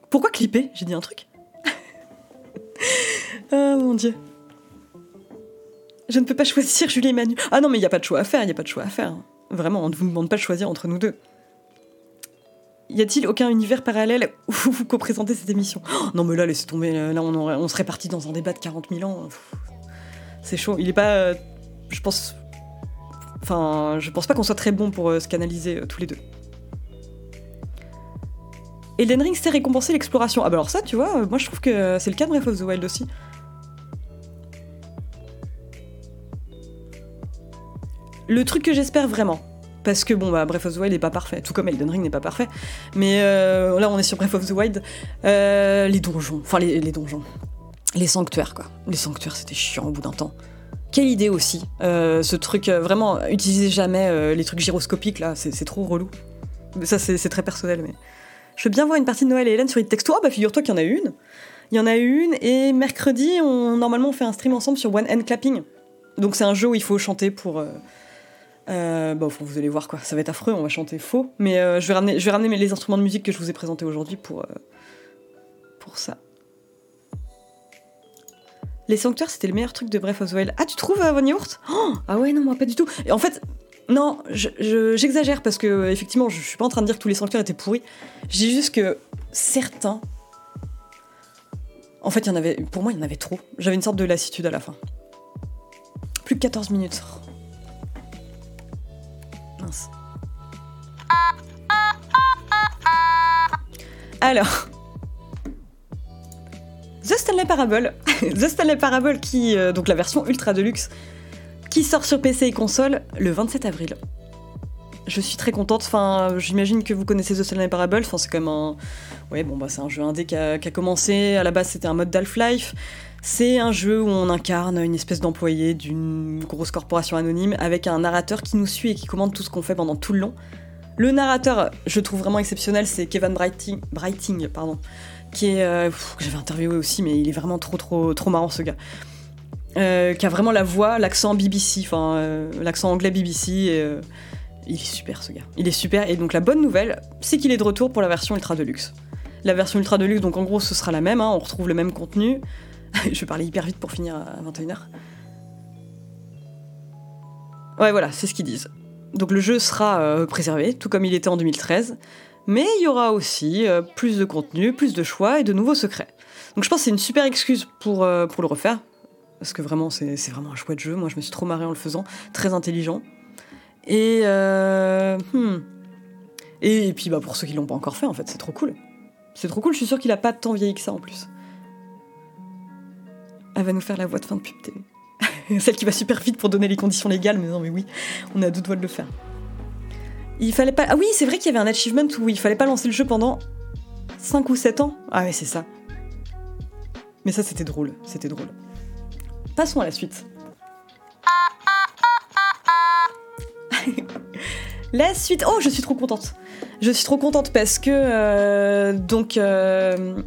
Pourquoi clipper? J'ai dit un truc <laughs> Ah mon dieu. Je ne peux pas choisir Julie et Manu. Ah non, mais il n'y a pas de choix à faire, il n'y a pas de choix à faire. Vraiment, on ne vous demande pas de choisir entre nous deux. Y a-t-il aucun univers parallèle où vous co-présentez cette émission? Oh, Non, mais là, laissez tomber. Là, on, serait parti dans un débat de 40 000 ans. C'est chaud. Il est pas. Euh, je pense. Enfin, je pense pas qu'on soit très bon pour euh, se canaliser euh, tous les deux. Elden Ring, c'est récompenser l'exploration. Ah bah alors ça, tu vois, moi je trouve que c'est le cas de Breath of the Wild aussi. Le truc que j'espère vraiment, parce que bon, bah, Breath of the Wild n'est pas parfait, tout comme Elden Ring n'est pas parfait. Mais euh, là, on est sur Breath of the Wild. Euh, les donjons, enfin les, donjons, les sanctuaires quoi. Les sanctuaires, c'était chiant au bout d'un temps. Quelle idée aussi, euh, ce truc, vraiment, utilisez jamais les trucs gyroscopiques là, c'est trop relou. Ça, c'est très personnel, mais. Je veux bien voir une partie de Noël et Hélène sur It Texto. Ah bah figure-toi qu'il y en a une. Il y en a une, et mercredi, on, normalement, on fait un stream ensemble sur One Hand Clapping. Donc c'est un jeu où il faut chanter pour. Euh, bon, vous allez voir quoi, ça va être affreux, on va chanter faux. Mais euh, je vais ramener, je vais ramener les instruments de musique que je vous ai présentés aujourd'hui pour, euh, pour ça. Les sanctuaires, c'était le meilleur truc de Breath of the Wild. Ah, tu trouves, Von Yaourt oh Ah ouais, non, moi pas du tout. Et en fait, non, j'exagère parce que, effectivement, je, suis pas en train de dire que tous les sanctuaires étaient pourris. Je dis juste que certains. En fait, il y en avait. Pour moi, il y en avait trop. J'avais une sorte de lassitude à la fin. Plus de 14 minutes. Alors, The Stanley Parable, <laughs> The Stanley Parable qui, euh, donc la version ultra deluxe, qui sort sur PC et console le 27 avril. Je suis très contente. Enfin, j'imagine que vous connaissez The Stanley Parable. Enfin, c'est comme un, ouais, bon bah c'est un jeu indé qui a, qui a commencé. À la base, c'était un mode d'Half-Life. C'est un jeu où on incarne une espèce d'employé d'une grosse corporation anonyme avec un narrateur qui nous suit et qui commande tout ce qu'on fait pendant tout le long. Le narrateur, je trouve vraiment exceptionnel, c'est Kevin Brighting, Brighting pardon, qui est euh, que j'avais interviewé aussi, mais il est vraiment trop trop trop marrant ce gars. Euh, qui a vraiment la voix, l'accent BBC, enfin euh, l'accent anglais BBC. Et, il est super ce gars. Il est super. Et donc la bonne nouvelle, c'est qu'il est de retour pour la version ultra deluxe. La version ultra deluxe, donc en gros, ce sera la même. Hein, on retrouve le même contenu. <laughs> je vais parler hyper vite pour finir à 21h. Ouais, voilà, c'est ce qu'ils disent. Donc le jeu sera euh, préservé, tout comme il était en 2013, mais il y aura aussi euh, plus de contenu, plus de choix et de nouveaux secrets. Donc je pense que c'est une super excuse euh, pour le refaire, parce que vraiment c'est vraiment un chouette jeu, moi je me suis trop marré en le faisant, très intelligent. Et, hmm. et, puis bah, pour ceux qui l'ont pas encore fait, en fait, c'est trop cool. C'est trop cool, je suis sûr qu'il a pas tant vieilli que ça en plus. Elle va nous faire la voix de fin de pub TV. <laughs> Celle qui va super vite pour donner les conditions légales, mais non, mais oui, on a deux doigts de le faire. Il fallait pas. Ah oui, c'est vrai qu'il y avait un achievement où il fallait pas lancer le jeu pendant 5 ou 7 ans. Ah ouais, c'est ça. Mais ça, c'était drôle. C'était drôle. Passons à la suite. <laughs> la suite. Oh, je suis trop contente. Je suis trop contente parce que. Euh, donc. Euh,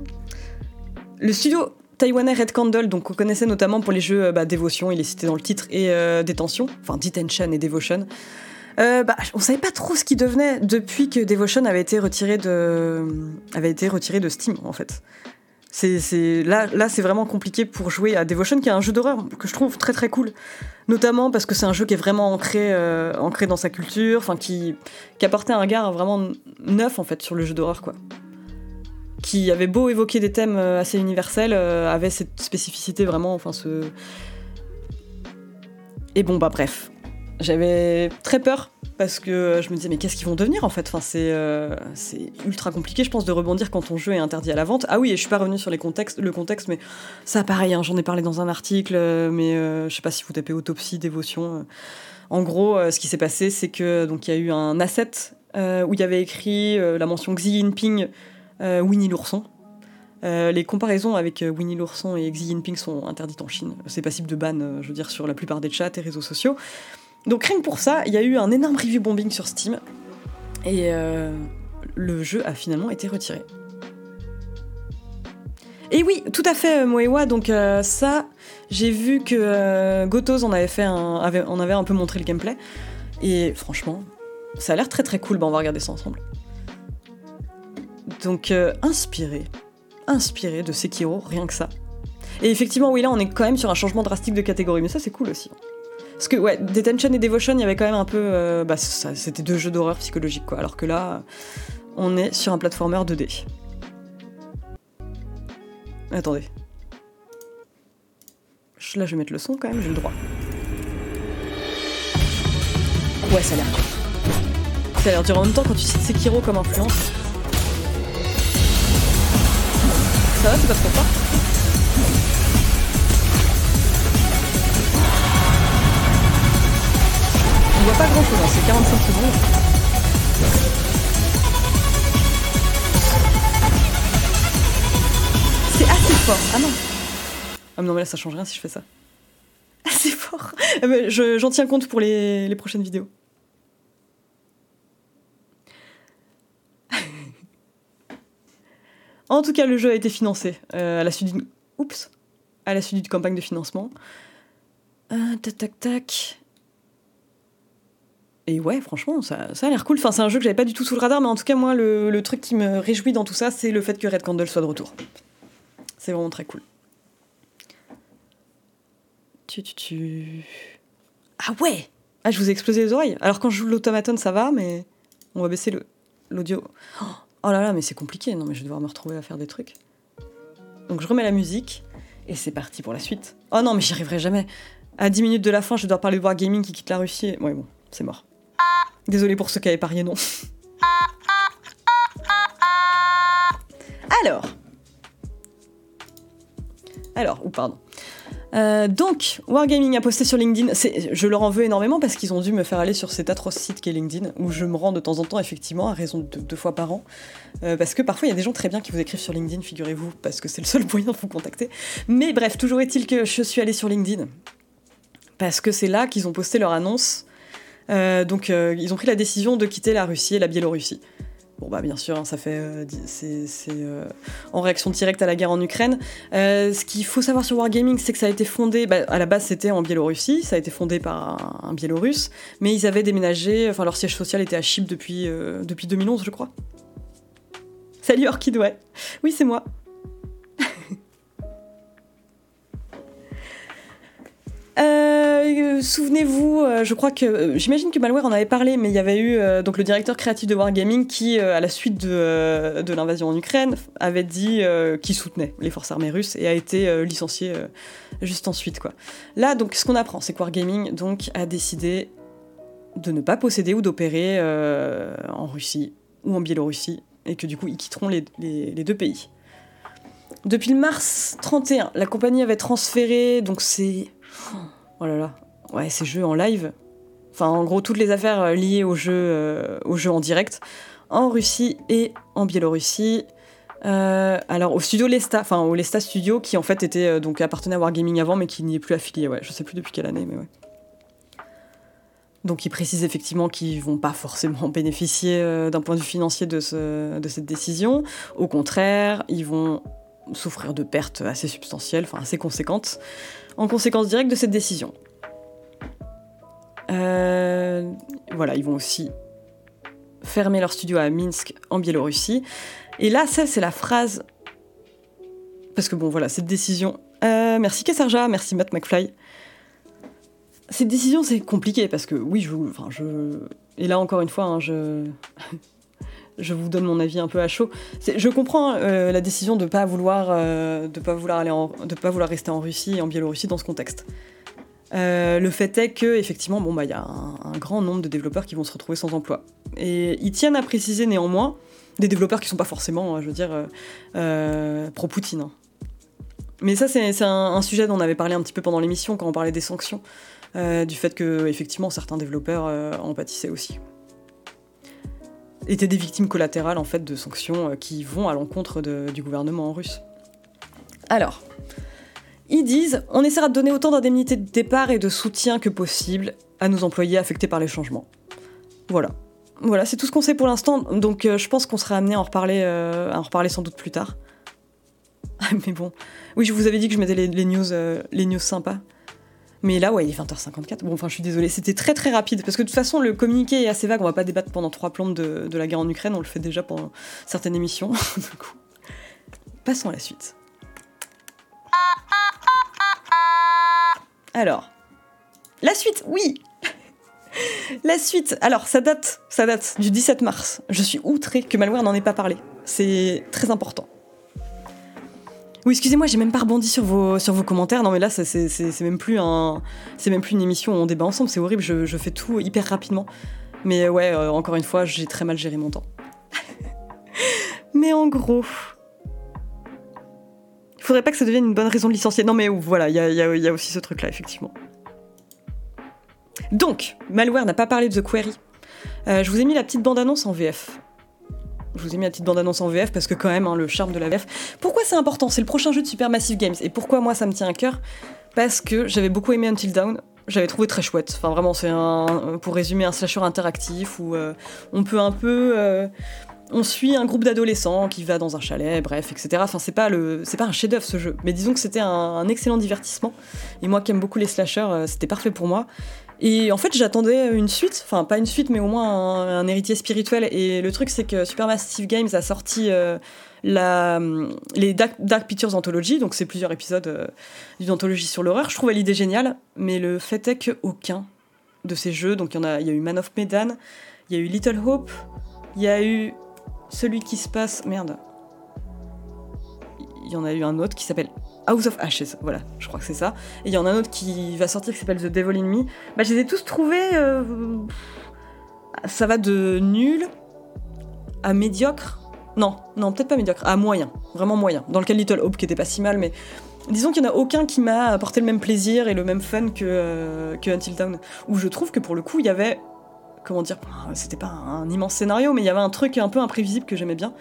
le studio taïwanais Red Candle, donc qu'on connaissait notamment pour les jeux euh, bah, Dévotion, il est cité dans le titre, et euh, Détention, enfin Detention et Devotion. Euh, bah, on savait pas trop ce qui devenait depuis que Devotion avait été retiré de, avait été retiré de Steam en fait. C'est, là, c'est vraiment compliqué pour jouer à Devotion, qui est un jeu d'horreur que je trouve très très cool. Notamment parce que c'est un jeu qui est vraiment ancré, ancré dans sa culture, enfin qui, qui apportait un regard vraiment neuf en fait sur le jeu d'horreur quoi qui avait beau évoquer des thèmes euh, assez universels, euh, avait cette spécificité vraiment, enfin ce... Et bon bah bref, j'avais très peur parce que je me disais mais qu'est-ce qu'ils vont devenir en fait? Enfin, c'est, euh, c'est ultra compliqué je pense de rebondir quand ton jeu est interdit à la vente. Ah oui et je suis pas revenu sur les contextes, le contexte mais ça pareil hein, j'en ai parlé dans un article mais je sais pas si vous tapez autopsie, dévotion. En gros ce qui s'est passé c'est que donc il y a eu un asset où il y avait écrit la mention Xi Jinping euh, Winnie l'ourson. Euh, les comparaisons avec euh, Winnie l'ourson et Xi Jinping sont interdites en Chine. C'est passible de ban, je veux dire, sur la plupart des chats et réseaux sociaux. Donc rien que pour ça, il y a eu un énorme review bombing sur Steam. Et le jeu a finalement été retiré. Et oui, tout à fait, Moewa. Donc ça, j'ai vu que Gotos en avait fait un, avait, un peu montré le gameplay. Et franchement, ça a l'air très très cool. Bah, on va regarder ça ensemble. Donc inspiré, inspiré de Sekiro, rien que ça. Et effectivement, oui, là, on est quand même sur un changement drastique de catégorie, mais ça, c'est cool aussi. Parce que, ouais, Detention et Devotion, il y avait quand même un peu. Euh, bah, c'était deux jeux d'horreur psychologique, quoi. Alors que là, on est sur un platformer 2D. Attendez. Là, je vais mettre le son quand même, j'ai le droit. Ouais, ça a l'air. Ça a l'air dur en même temps quand tu cites Sekiro comme influence. Ça va, c'est pas trop fort voit pas grand chose, hein, c'est 45 secondes. C'est assez fort. Ah non. Ah non mais là ça change rien si je fais ça. <laughs> Assez fort. Ah, j'en tiens compte pour les, prochaines vidéos. <laughs> en tout cas, le jeu a été financé euh, à la suite d'une... Oups À la suite d'une campagne de financement. Euh, tac tac tac. Et ouais, franchement, ça, ça a l'air cool. Enfin, c'est un jeu que j'avais pas du tout sous le radar, mais en tout cas, moi, le, truc qui me réjouit dans tout ça, c'est le fait que Red Candle soit de retour. C'est vraiment très cool. Tu, tu, tu... Ah ouais Ah, je vous ai explosé les oreilles. Alors quand je joue l'automaton, ça va, mais on va baisser l'audio. Oh là là, mais c'est compliqué. Non, mais je vais devoir me retrouver à faire des trucs. Donc je remets la musique, et c'est parti pour la suite. Oh non, mais j'y arriverai jamais. À 10 minutes de la fin, je dois parler de Wargaming qui quitte la Russie. Ouais, bon, c'est mort. Désolé pour ceux qui avaient parié non. Alors. Alors, ou pardon. Euh, donc, Wargaming a posté sur LinkedIn. Je leur en veux énormément parce qu'ils ont dû me faire aller sur cet atroce site qu'est LinkedIn, où je me rends de temps en temps, effectivement, à raison de deux fois par an. Euh, parce que parfois, il y a des gens très bien qui vous écrivent sur LinkedIn, figurez-vous, parce que c'est le seul <laughs> moyen de vous contacter. Mais bref, toujours est-il que je suis allée sur LinkedIn. Parce que c'est là qu'ils ont posté leur annonce donc euh, ils ont pris la décision de quitter la Russie et la Biélorussie. Bon bah bien sûr, hein, ça fait euh, c'est en réaction directe à la guerre en Ukraine. ce qu'il faut savoir sur Wargaming, c'est que ça a été fondé, bah, à la base c'était en Biélorussie, ça a été fondé par un, Biélorusse, mais ils avaient déménagé, enfin leur siège social était à Chypre depuis depuis 2011 je crois. Salut Orchid, ouais. Oui c'est moi. <laughs> Euh, souvenez-vous, euh, je crois que euh, j'imagine que Malware en avait parlé, mais il y avait eu donc le directeur créatif de Wargaming qui, à la suite de, l'invasion en Ukraine, avait dit qu'il soutenait les forces armées russes et a été licencié juste ensuite. Là, donc, ce qu'on apprend, c'est que Wargaming donc a décidé de ne pas posséder ou d'opérer en Russie ou en Biélorussie, et que du coup, ils quitteront les, deux pays. Depuis le mars 31, la compagnie avait transféré, donc c'est Oh là là. Ouais, ces jeux en live. Enfin, en gros, toutes les affaires euh, liées aux jeux, euh, aux jeux en direct. En Russie et en Biélorussie. Euh, alors au studio Lesta, enfin au Lesta Studio qui en fait était donc appartenait à Wargaming avant mais qui n'y est plus affilié. Ouais, je sais plus depuis quelle année, mais ouais. Donc ils précisent effectivement qu'ils vont pas forcément <laughs> bénéficier d'un point de vue financier de, ce, de cette décision. Au contraire, ils vont souffrir de pertes assez substantielles, enfin assez conséquentes en conséquence directe de cette décision. Euh, voilà, ils vont aussi fermer leur studio à Minsk en Biélorussie. Et là, ça, c'est la phrase. Parce que bon, voilà, cette décision. Euh, merci Kassarja, merci Matt McFly. Cette décision, c'est compliqué parce que oui, je, enfin, je. Et là, encore une fois, hein, je. Je vous donne mon avis un peu à chaud. Je comprends euh, la décision de pas euh, pas vouloir rester en Russie et en Biélorussie dans ce contexte. Euh, le fait est que effectivement, bon bah il y a un, grand nombre de développeurs qui vont se retrouver sans emploi. Et ils tiennent à préciser néanmoins des développeurs qui sont pas forcément, je veux dire, pro Poutine. Hein. Mais ça c'est un, un, sujet dont on avait parlé un petit peu pendant l'émission quand on parlait des sanctions, du fait que effectivement certains développeurs en pâtissaient aussi étaient des victimes collatérales en fait de sanctions euh, qui vont à l'encontre du gouvernement russe. Alors, ils disent on essaiera de donner autant d'indemnités de départ et de soutien que possible à nos employés affectés par les changements. Voilà. Voilà, c'est tout ce qu'on sait pour l'instant, donc euh, je pense qu'on sera amené à en reparler, euh, à en reparler sans doute plus tard. <laughs> Mais bon. Oui, je vous avais dit que je mettais les, news, les news sympas. Mais là, ouais, il est 20h54. Bon, enfin, je suis désolée, c'était très très rapide. Parce que de toute façon, le communiqué est assez vague. On va pas débattre pendant trois plombes de, la guerre en Ukraine. On le fait déjà pendant certaines émissions. <laughs> du coup, passons à la suite. Alors, la suite, oui <laughs> La suite, alors ça date, ça date du 17 mars. Je suis outrée que Malware n'en ait pas parlé. C'est très important. Oui, excusez-moi, j'ai même pas rebondi sur vos, commentaires. Non, mais là, c'est même, plus une émission où on débat ensemble. C'est horrible, je, fais tout hyper rapidement. Mais ouais, euh, encore une fois, j'ai très mal géré mon temps. <laughs> mais en gros. Il faudrait pas que ça devienne une bonne raison de licencier. Non, mais voilà, il y a aussi ce truc-là, effectivement. Donc, Malware n'a pas parlé de The Query. Euh, je vous ai mis la petite bande-annonce en VF. Je vous ai mis la petite bande-annonce en VF parce que quand même, hein, le charme de la VF. Pourquoi c'est important? C'est le prochain jeu de Supermassive Games. Et pourquoi moi ça me tient à cœur? Parce que j'avais beaucoup aimé Until Dawn. J'avais trouvé très chouette. Enfin vraiment, c'est un, pour résumer, un slasher interactif où euh, on peut un peu... Euh, on suit un groupe d'adolescents qui va dans un chalet, bref, etc. Enfin, c'est pas le, pas un chef-d'œuvre ce jeu, mais disons que c'était un, un, excellent divertissement. Et moi qui aime beaucoup les slashers, c'était parfait pour moi. Et en fait, j'attendais une suite, enfin pas une suite, mais au moins un, héritier spirituel. Et le truc, c'est que Supermassive Games a sorti euh, la, les Dark, Pictures Anthology, donc c'est plusieurs épisodes euh, d'une anthologie sur l'horreur. Je trouvais l'idée géniale, mais le fait est qu'aucun de ces jeux, donc il y, a, y a eu Man of Medan, il y a eu Little Hope, il y a eu celui qui se passe. Merde. Il y en a eu un autre qui s'appelle House of Ashes, voilà, je crois que c'est ça. Et il y en a un autre qui va sortir qui s'appelle The Devil in Me. Bah, je les ai tous trouvés. Euh, ça va de nul à médiocre. Non, non, peut-être pas médiocre, à moyen, vraiment moyen. Dans le cas de Little Hope qui était pas si mal, mais disons qu'il n'y en a aucun qui m'a apporté le même plaisir et le même fun que, euh, que Until Dawn. Où je trouve que pour le coup, il y avait. Comment dire C'était pas un immense scénario, mais il y avait un truc un peu imprévisible que j'aimais bien.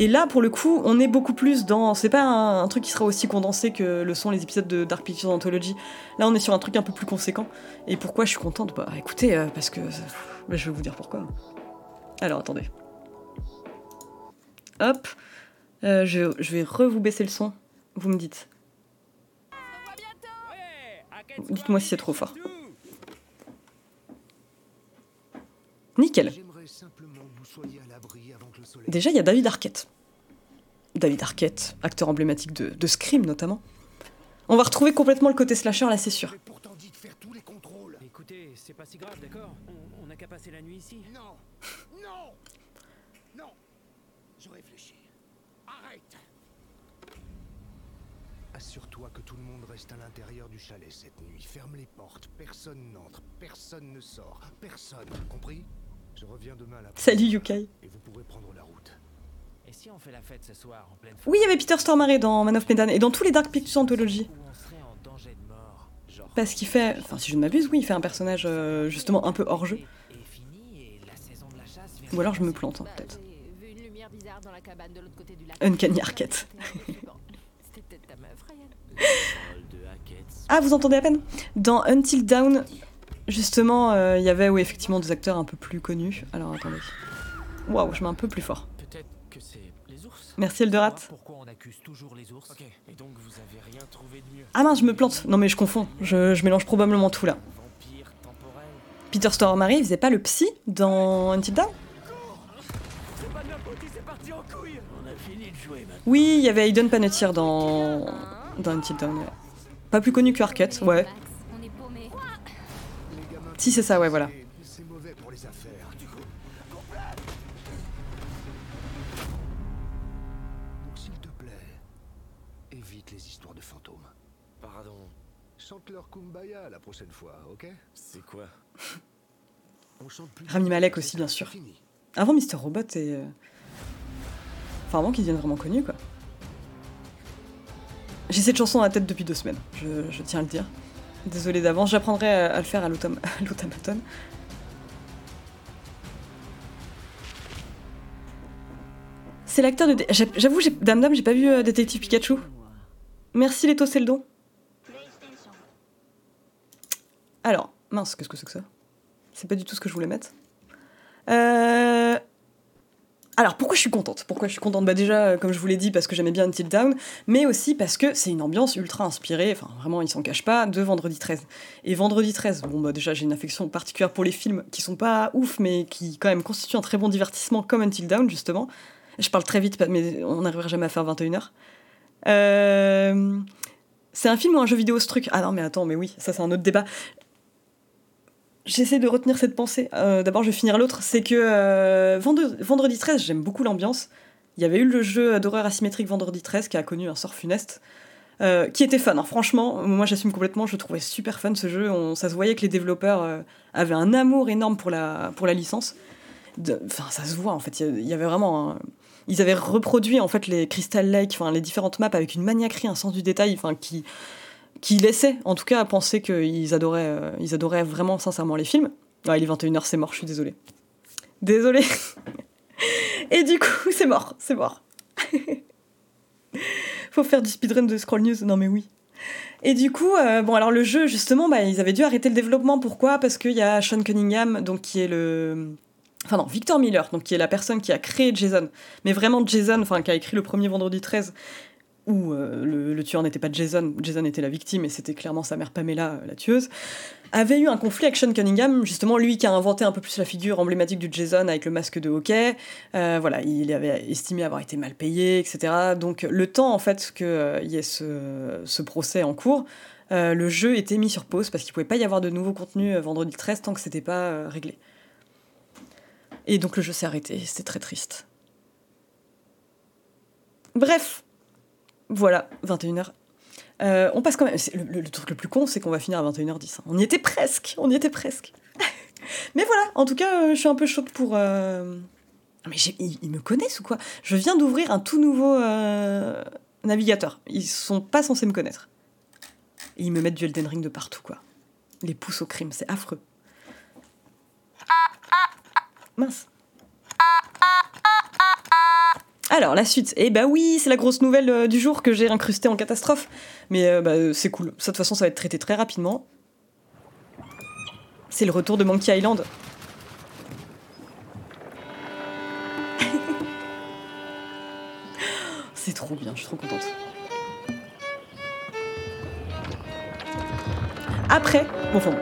Et là, pour le coup, on est beaucoup plus dans. C'est pas un, truc qui sera aussi condensé que le sont les épisodes de Dark Pictures Anthology. Là, on est sur un truc un peu plus conséquent. Et pourquoi je suis contente? Bah écoutez, euh, parce que. Bah, je vais vous dire pourquoi. Alors, attendez. Hop. Euh, je, je vais re vous baisser le son. Vous me dites. Dites-moi si c'est trop fort. Nickel. Déjà, il y a David Arquette. David Arquette, acteur emblématique de, de Scream notamment. On va retrouver complètement le côté slasher là, c'est sûr. pourtant dit de faire tous les contrôles. Écoutez, c'est pas si grave, d'accord? On, n'a qu'à passer la nuit ici. Non, non, non. Je réfléchis. Arrête. Assure-toi que tout le monde reste à l'intérieur du chalet cette nuit. Ferme les portes. Personne n'entre. Personne ne sort. Personne. Compris? Je reviens demain là. Salut Yukai. Et vous pourrez prendre la route. Et si on fait la fête ce soir en pleine Oui, il y avait Peter Stormare dans Man of Medan et dans tous les Dark Pictures Anthology. Parce qu'il fait, enfin si je ne m'abuse, oui, il fait un personnage euh, justement un peu hors jeu. Ou alors je me plante, hein, peut-être. Uncanny Arquette. <laughs> ah, vous entendez à peine? Dans Until Dawn, justement, euh, il y avait oui, effectivement des acteurs un peu plus connus. Alors attendez. Waouh, je mets un peu plus fort. Merci Eldorat. Ah mince, je me plante. Non mais je confonds. Je, mélange probablement tout là. Peter Stormare, il faisait pas le psy dans Until Dawn? Oui, il y avait Aiden Panettiere dans, dans Until Dawn. Pas plus connu que Arquette, ouais. Si, c'est ça, ouais, voilà. leur Kumbaya la prochaine fois, ok? C'est quoi? Rami Malek aussi, bien sûr. Avant Mister Robot et. Euh, enfin, avant qu'ils deviennent vraiment connus, quoi. J'ai cette chanson dans la tête depuis deux semaines, je, tiens à le dire. Désolé d'avance, j'apprendrai à, le faire à <laughs> l'automatone. C'est l'acteur de. J'avoue, Dame Dame, j'ai pas vu euh, Détective Pikachu. Merci Leto Seldon. Alors, mince, qu'est-ce que c'est que ça? C'est pas du tout ce que je voulais mettre. Euh... alors pourquoi je suis contente? Pourquoi je suis contente? Bah déjà, comme je vous l'ai dit, parce que j'aimais bien Until Down, mais aussi parce que c'est une ambiance ultra inspirée, enfin vraiment il s'en cache pas, de Vendredi 13. Et Vendredi 13, bon bah déjà j'ai une affection particulière pour les films qui sont pas ouf, mais qui quand même constituent un très bon divertissement comme Until Down justement. Je parle très vite, mais on n'arrivera jamais à faire 21h. Euh... C'est un film ou un jeu vidéo ce truc? Ah non mais attends, mais oui, ça c'est un autre débat j'essaie de retenir cette pensée. Euh, d'abord, je vais finir l'autre. C'est que euh, vendredi, 13, j'aime beaucoup l'ambiance. Il y avait eu le jeu d'horreur asymétrique Vendredi 13 qui a connu un sort funeste. Euh, qui était fun, franchement, moi j'assume complètement, je trouvais super fun ce jeu, ça se voyait que les développeurs avaient un amour énorme pour la, licence. Enfin, ça se voit en fait, il y, avait vraiment. Ils avaient reproduit en fait les Crystal Lake, les différentes maps avec une maniaquerie, un sens du détail, qui, qui laissaient en tout cas à penser qu'ils adoraient, euh, ils adoraient vraiment sincèrement les films. Ah, il est 21h, c'est mort, je suis désolée. Désolée. <laughs> Et du coup, c'est mort, c'est mort. <laughs> Faut faire du speedrun de Scroll News, non mais oui. Et du coup, euh, bon alors le jeu justement, bah, ils avaient dû arrêter le développement. Pourquoi? Parce qu'il y a Sean Cunningham, donc qui est le, enfin non, Victor Miller, donc qui est la personne qui a créé Jason, mais vraiment Jason, enfin qui a écrit le premier Vendredi 13, où euh, le, tueur n'était pas Jason, Jason était la victime et c'était clairement sa mère Pamela, euh, la tueuse, avait eu un conflit avec Sean Cunningham, justement lui qui a inventé un peu plus la figure emblématique du Jason avec le masque de hockey. Euh, voilà, il avait estimé avoir été mal payé, etc. Donc le temps en fait qu'il y ait ce, procès en cours, le jeu était mis sur pause parce qu'il pouvait pas y avoir de nouveaux contenus vendredi 13 tant que c'était pas réglé. Et donc le jeu s'est arrêté, c'était très triste. Bref, voilà, 21h. Euh, on passe quand même. Le, truc le plus con, c'est qu'on va finir à 21h10. Hein. On y était presque. On y était presque. <laughs> Mais voilà, en tout cas, euh, je suis un peu chaude pour. Euh, mais ils, me connaissent ou quoi? Je viens d'ouvrir un tout nouveau navigateur. Ils sont pas censés me connaître. Et ils me mettent du Elden Ring de partout, quoi. Les pouces au crime, c'est affreux. Mince. Alors, la suite. Eh bah oui, c'est la grosse nouvelle euh, du jour que j'ai incrustée en catastrophe. Mais euh, bah, c'est cool. De toute façon, ça va être traité très rapidement. C'est le retour de Monkey Island. <laughs> c'est trop bien, je suis trop contente. Après, bon, enfin,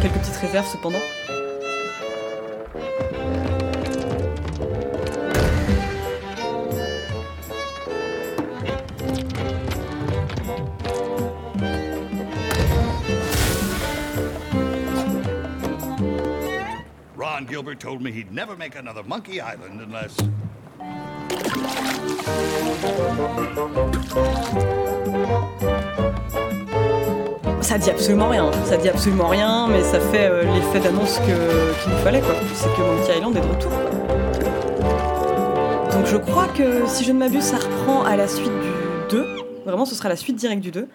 quelques petites réserves cependant. Gilbert told me he'd never make another Monkey Island unless. Ça dit absolument rien, ça dit absolument rien, mais ça fait euh, l'effet d'annonce qu'il nous fallait, quoi. C'est que Monkey Island est de retour. Donc je crois que si je ne m'abuse, ça reprend à la suite du 2. Vraiment, ce sera la suite directe du 2.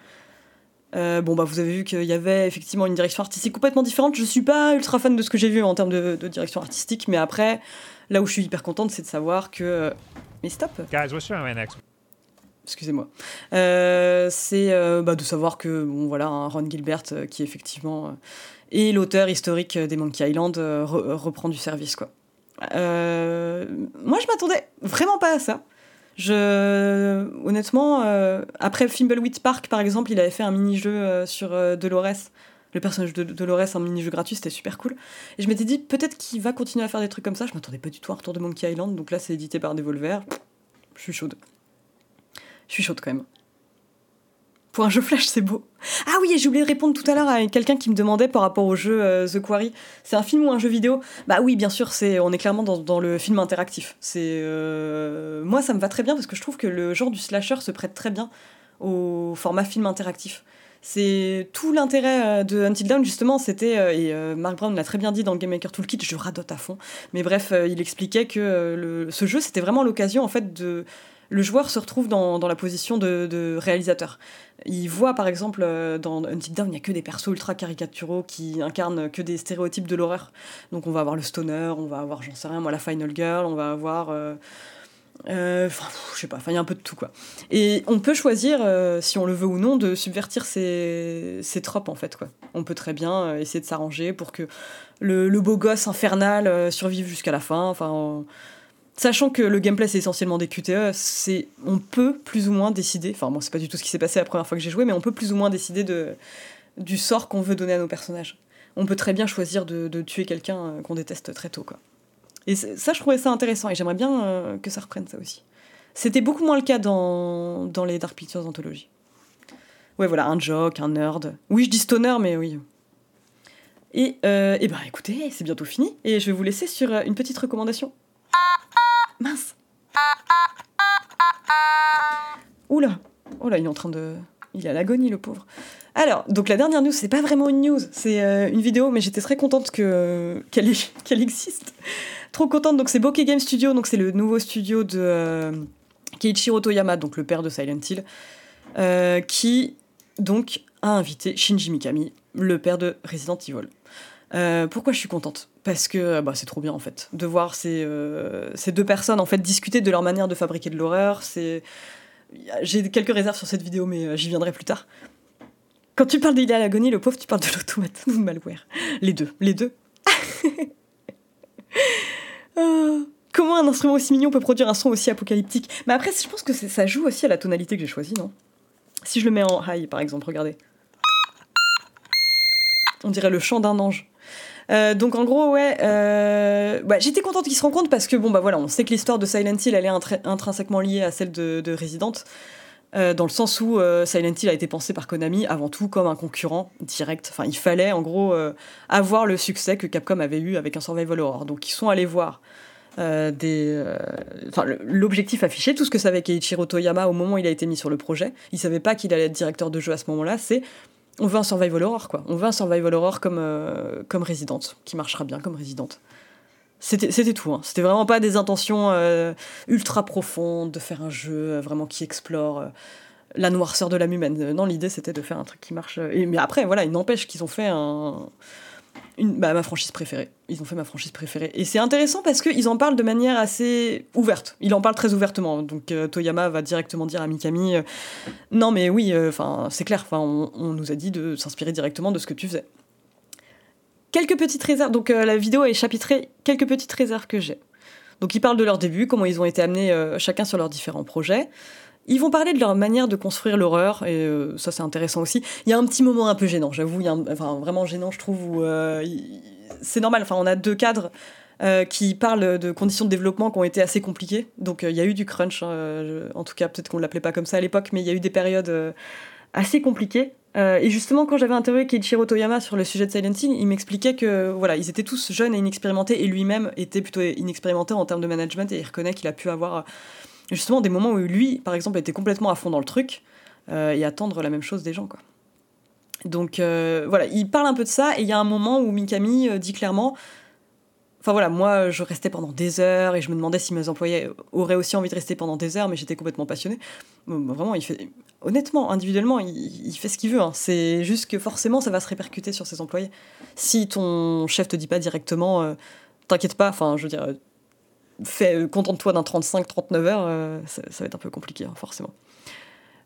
Euh, bon, bah, vous avez vu qu'il y avait effectivement une direction artistique complètement différente. Je suis pas ultra fan de ce que j'ai vu en termes de, direction artistique, mais après, là où je suis hyper contente, c'est de savoir que. Euh, mais stop! Guys, what's your next? Excusez-moi. Euh, c'est bah, de savoir que, bon, voilà, un Ron Gilbert, qui effectivement est l'auteur historique des Monkey Island, reprend du service, quoi. moi, je m'attendais vraiment pas à ça. Je, honnêtement, euh, après Fimbleweed Park, par exemple, il avait fait un mini-jeu euh, sur euh, Dolores. Le personnage de Dolores, un mini-jeu gratuit, c'était super cool. Et je m'étais dit, peut-être qu'il va continuer à faire des trucs comme ça. Je m'attendais pas du tout à un retour de Monkey Island. Donc là, c'est édité par Devolver. Je suis chaude. Je suis chaude quand même. Un jeu Flash, c'est beau. Ah oui, j'ai oublié de répondre tout à l'heure à quelqu'un qui me demandait par rapport au jeu euh, The Quarry. C'est un film ou un jeu vidéo? Bah oui, bien sûr, c'est on est clairement dans, le film interactif. C'est euh, moi, ça me va très bien parce que je trouve que le genre du slasher se prête très bien au format film interactif. C'est tout l'intérêt euh, de Until Dawn justement, c'était et Mark Brown l'a très bien dit dans le Game Maker Toolkit, je radote à fond. Mais bref, il expliquait que ce jeu c'était vraiment l'occasion en fait de le joueur se retrouve dans, la position de, réalisateur. Il voit par exemple euh, dans Until Dawn, il n'y a que des persos ultra caricaturaux qui incarnent que des stéréotypes de l'horreur. Donc on va avoir le stoner, on va avoir, j'en sais rien, moi, la final girl, on va avoir. Euh, euh, je sais pas, il y a un peu de tout quoi. Et on peut choisir, si on le veut ou non, de subvertir ces, ces tropes en fait quoi. On peut très bien essayer de s'arranger pour que le, beau gosse infernal survive jusqu'à la fin. Enfin, Sachant que le gameplay c'est essentiellement des QTE, c'est on peut plus ou moins décider, enfin moi c'est pas du tout ce qui s'est passé la première fois que j'ai joué, mais on peut plus ou moins décider de, du sort qu'on veut donner à nos personnages. On peut très bien choisir de, tuer quelqu'un euh, qu'on déteste très tôt quoi. Et ça je trouvais ça intéressant et j'aimerais bien euh, que ça reprenne ça aussi. C'était beaucoup moins le cas dans, dans les Dark Pictures Anthology. Ouais voilà, un joke, un nerd. Oui je dis stoner mais oui. Et, euh, et ben écoutez, c'est bientôt fini et je vais vous laisser sur une petite recommandation. Mince Oula Oh il est en train de... Il est à l'agonie, le pauvre. Alors, donc la dernière news, c'est pas vraiment une news, c'est euh, une vidéo, mais j'étais très contente que, qu'elle, <laughs> qu'elle existe. Trop contente, donc c'est Bokeh Game Studio, donc c'est le nouveau studio de euh, Keiichiro Toyama, donc le père de Silent Hill, euh, qui donc a invité Shinji Mikami, le père de Resident Evil. Euh, pourquoi je suis contente? Parce que bah, c'est trop bien en fait de voir ces, euh, ces, deux personnes en fait discuter de leur manière de fabriquer de l'horreur. C'est j'ai quelques réserves sur cette vidéo, mais euh, j'y viendrai plus tard. Quand tu parles d'Ideal Agonie, le pauvre, tu parles de l'automate ou malware? Les deux, les deux. <laughs> comment un instrument aussi mignon peut produire un son aussi apocalyptique? Mais après, je pense que ça joue aussi à la tonalité que j'ai choisie, non? Si je le mets en high, par exemple, regardez. On dirait le chant d'un ange. Euh, donc en gros, ouais, euh, bah, j'étais contente qu'ils se rencontrent parce que bon bah voilà, on sait que l'histoire de Silent Hill elle est intrinsèquement liée à celle de, Resident, euh, dans le sens où Silent Hill a été pensé par Konami avant tout comme un concurrent direct. Enfin, il fallait en gros avoir le succès que Capcom avait eu avec un survival horror. Donc ils sont allés voir. des, l'objectif affiché, tout ce que savait Keiichiro Toyama au moment où il a été mis sur le projet, il savait pas qu'il allait être directeur de jeu à ce moment-là, c'est on veut un survival horror, quoi. On veut un survival horror comme, euh, Resident, qui marchera bien comme Resident. C'était tout, hein. c'était vraiment pas des intentions euh, ultra profondes de faire un jeu euh, vraiment qui explore la noirceur de l'âme humaine. Non, l'idée c'était de faire un truc qui marche. Et, mais après, voilà, il n'empêche qu'ils ont fait un, bah, ma franchise préférée. Ils ont fait ma franchise préférée. Et c'est intéressant parce qu'ils en parlent de manière assez ouverte. Il en parle très ouvertement. Donc euh, Toyama va directement dire à Mikami euh, Non, mais oui, euh, c'est clair, on, on, nous a dit de s'inspirer directement de ce que tu faisais. Quelques petites réserves. Donc la vidéo est chapitrée quelques petites réserves que j'ai. Donc ils parlent de leur début, comment ils ont été amenés chacun sur leurs différents projets. Ils vont parler de leur manière de construire l'horreur, et euh, ça c'est intéressant aussi. Il y a un petit moment un peu gênant, j'avoue, enfin vraiment gênant je trouve, où euh, c'est normal, enfin on a deux cadres euh, qui parlent de conditions de développement qui ont été assez compliquées. Donc il y a eu du crunch, hein, en tout cas peut-être qu'on ne l'appelait pas comme ça à l'époque, mais il y a eu des périodes assez compliquées. et justement, quand j'avais interviewé Keiichiro Toyama sur le sujet de Silent Hill, il m'expliquait que voilà, ils étaient tous jeunes et inexpérimentés, et lui-même était plutôt inexpérimenté en termes de management, et il reconnaît qu'il a pu avoir justement des moments où lui, par exemple, était complètement à fond dans le truc euh, et attendre la même chose des gens, quoi. Donc euh, voilà, il parle un peu de ça et il y a un moment où Mikami euh, dit clairement Enfin voilà, moi je restais pendant des heures et je me demandais si mes employés auraient aussi envie de rester pendant des heures, mais j'étais complètement passionné. Bah, vraiment, il fait, honnêtement, individuellement, il, fait ce qu'il veut. Hein. C'est juste que forcément, ça va se répercuter sur ses employés. Si ton chef te dit pas directement, t'inquiète pas, enfin, je veux dire, contente-toi d'un 35-39 heures, euh, ça, va être un peu compliqué, hein, forcément.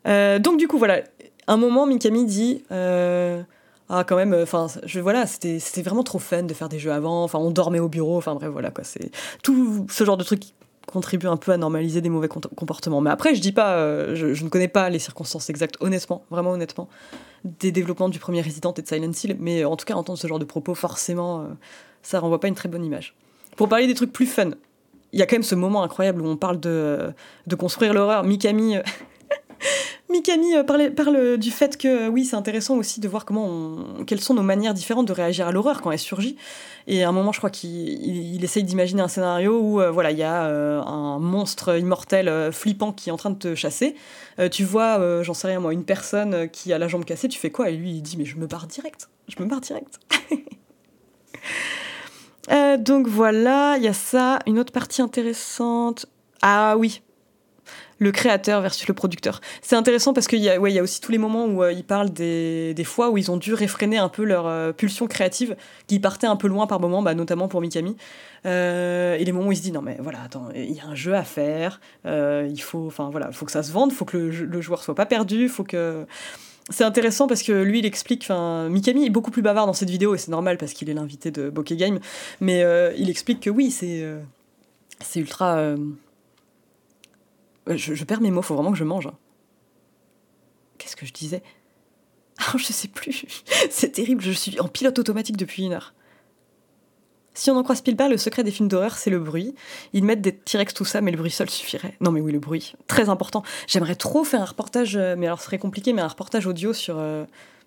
Euh, donc du coup, voilà, un moment, Mikami dit... ah quand même enfin je voilà c'était vraiment trop fun de faire des jeux avant enfin on dormait au bureau enfin bref voilà quoi c'est tout ce genre de truc qui contribue un peu à normaliser des mauvais comportements mais après je dis pas je, ne connais pas les circonstances exactes honnêtement vraiment honnêtement des développements du premier Resident et de Silent Hill mais en tout cas entendre ce genre de propos forcément ça renvoie pas une très bonne image pour parler des trucs plus fun il y a quand même ce moment incroyable où on parle de, de construire l'horreur. Mikami, euh, <laughs> Mikami euh, parle, parle, du fait que oui, c'est intéressant aussi de voir comment quelles sont nos manières différentes de réagir à l'horreur quand elle surgit. Et à un moment, je crois qu'il il, essaye d'imaginer un scénario où euh, voilà, il y a un monstre immortel flippant qui est en train de te chasser. tu vois, j'en sais rien moi, une personne qui a la jambe cassée, tu fais quoi? Et lui, il dit mais je me barre direct. Je me barre direct. <laughs> Euh, donc voilà, il y a ça. Une autre partie intéressante. Ah oui, le créateur versus le producteur. C'est intéressant parce qu'il y, a, y a aussi tous les moments où euh, ils parlent des, fois où ils ont dû réfréner un peu leur euh, pulsion créative, qui partait un peu loin par moments, bah, notamment pour Mikami. et les moments où il se dit non mais voilà, attends, il y a un jeu à faire, il faut, voilà, faut que ça se vende, faut que le, le joueur soit pas perdu, faut que c'est intéressant parce que lui, il explique. Enfin, Mikami est beaucoup plus bavard dans cette vidéo et c'est normal parce qu'il est l'invité de Bokeh Game. Mais euh, il explique que oui, c'est. Euh, C'est ultra. Euh, je, perds mes mots, faut vraiment que je mange. Hein. Qu'est-ce que je disais? Ah, <laughs> je sais plus. C'est terrible, je suis en pilote automatique depuis une heure. Si on en croit Spielberg, le secret des films d'horreur, c'est le bruit. Ils mettent des T-Rex, tout ça, mais le bruit seul suffirait. Non, mais oui, le bruit. Très important. J'aimerais trop faire un reportage, euh, mais alors ce serait compliqué, mais un reportage audio sur euh,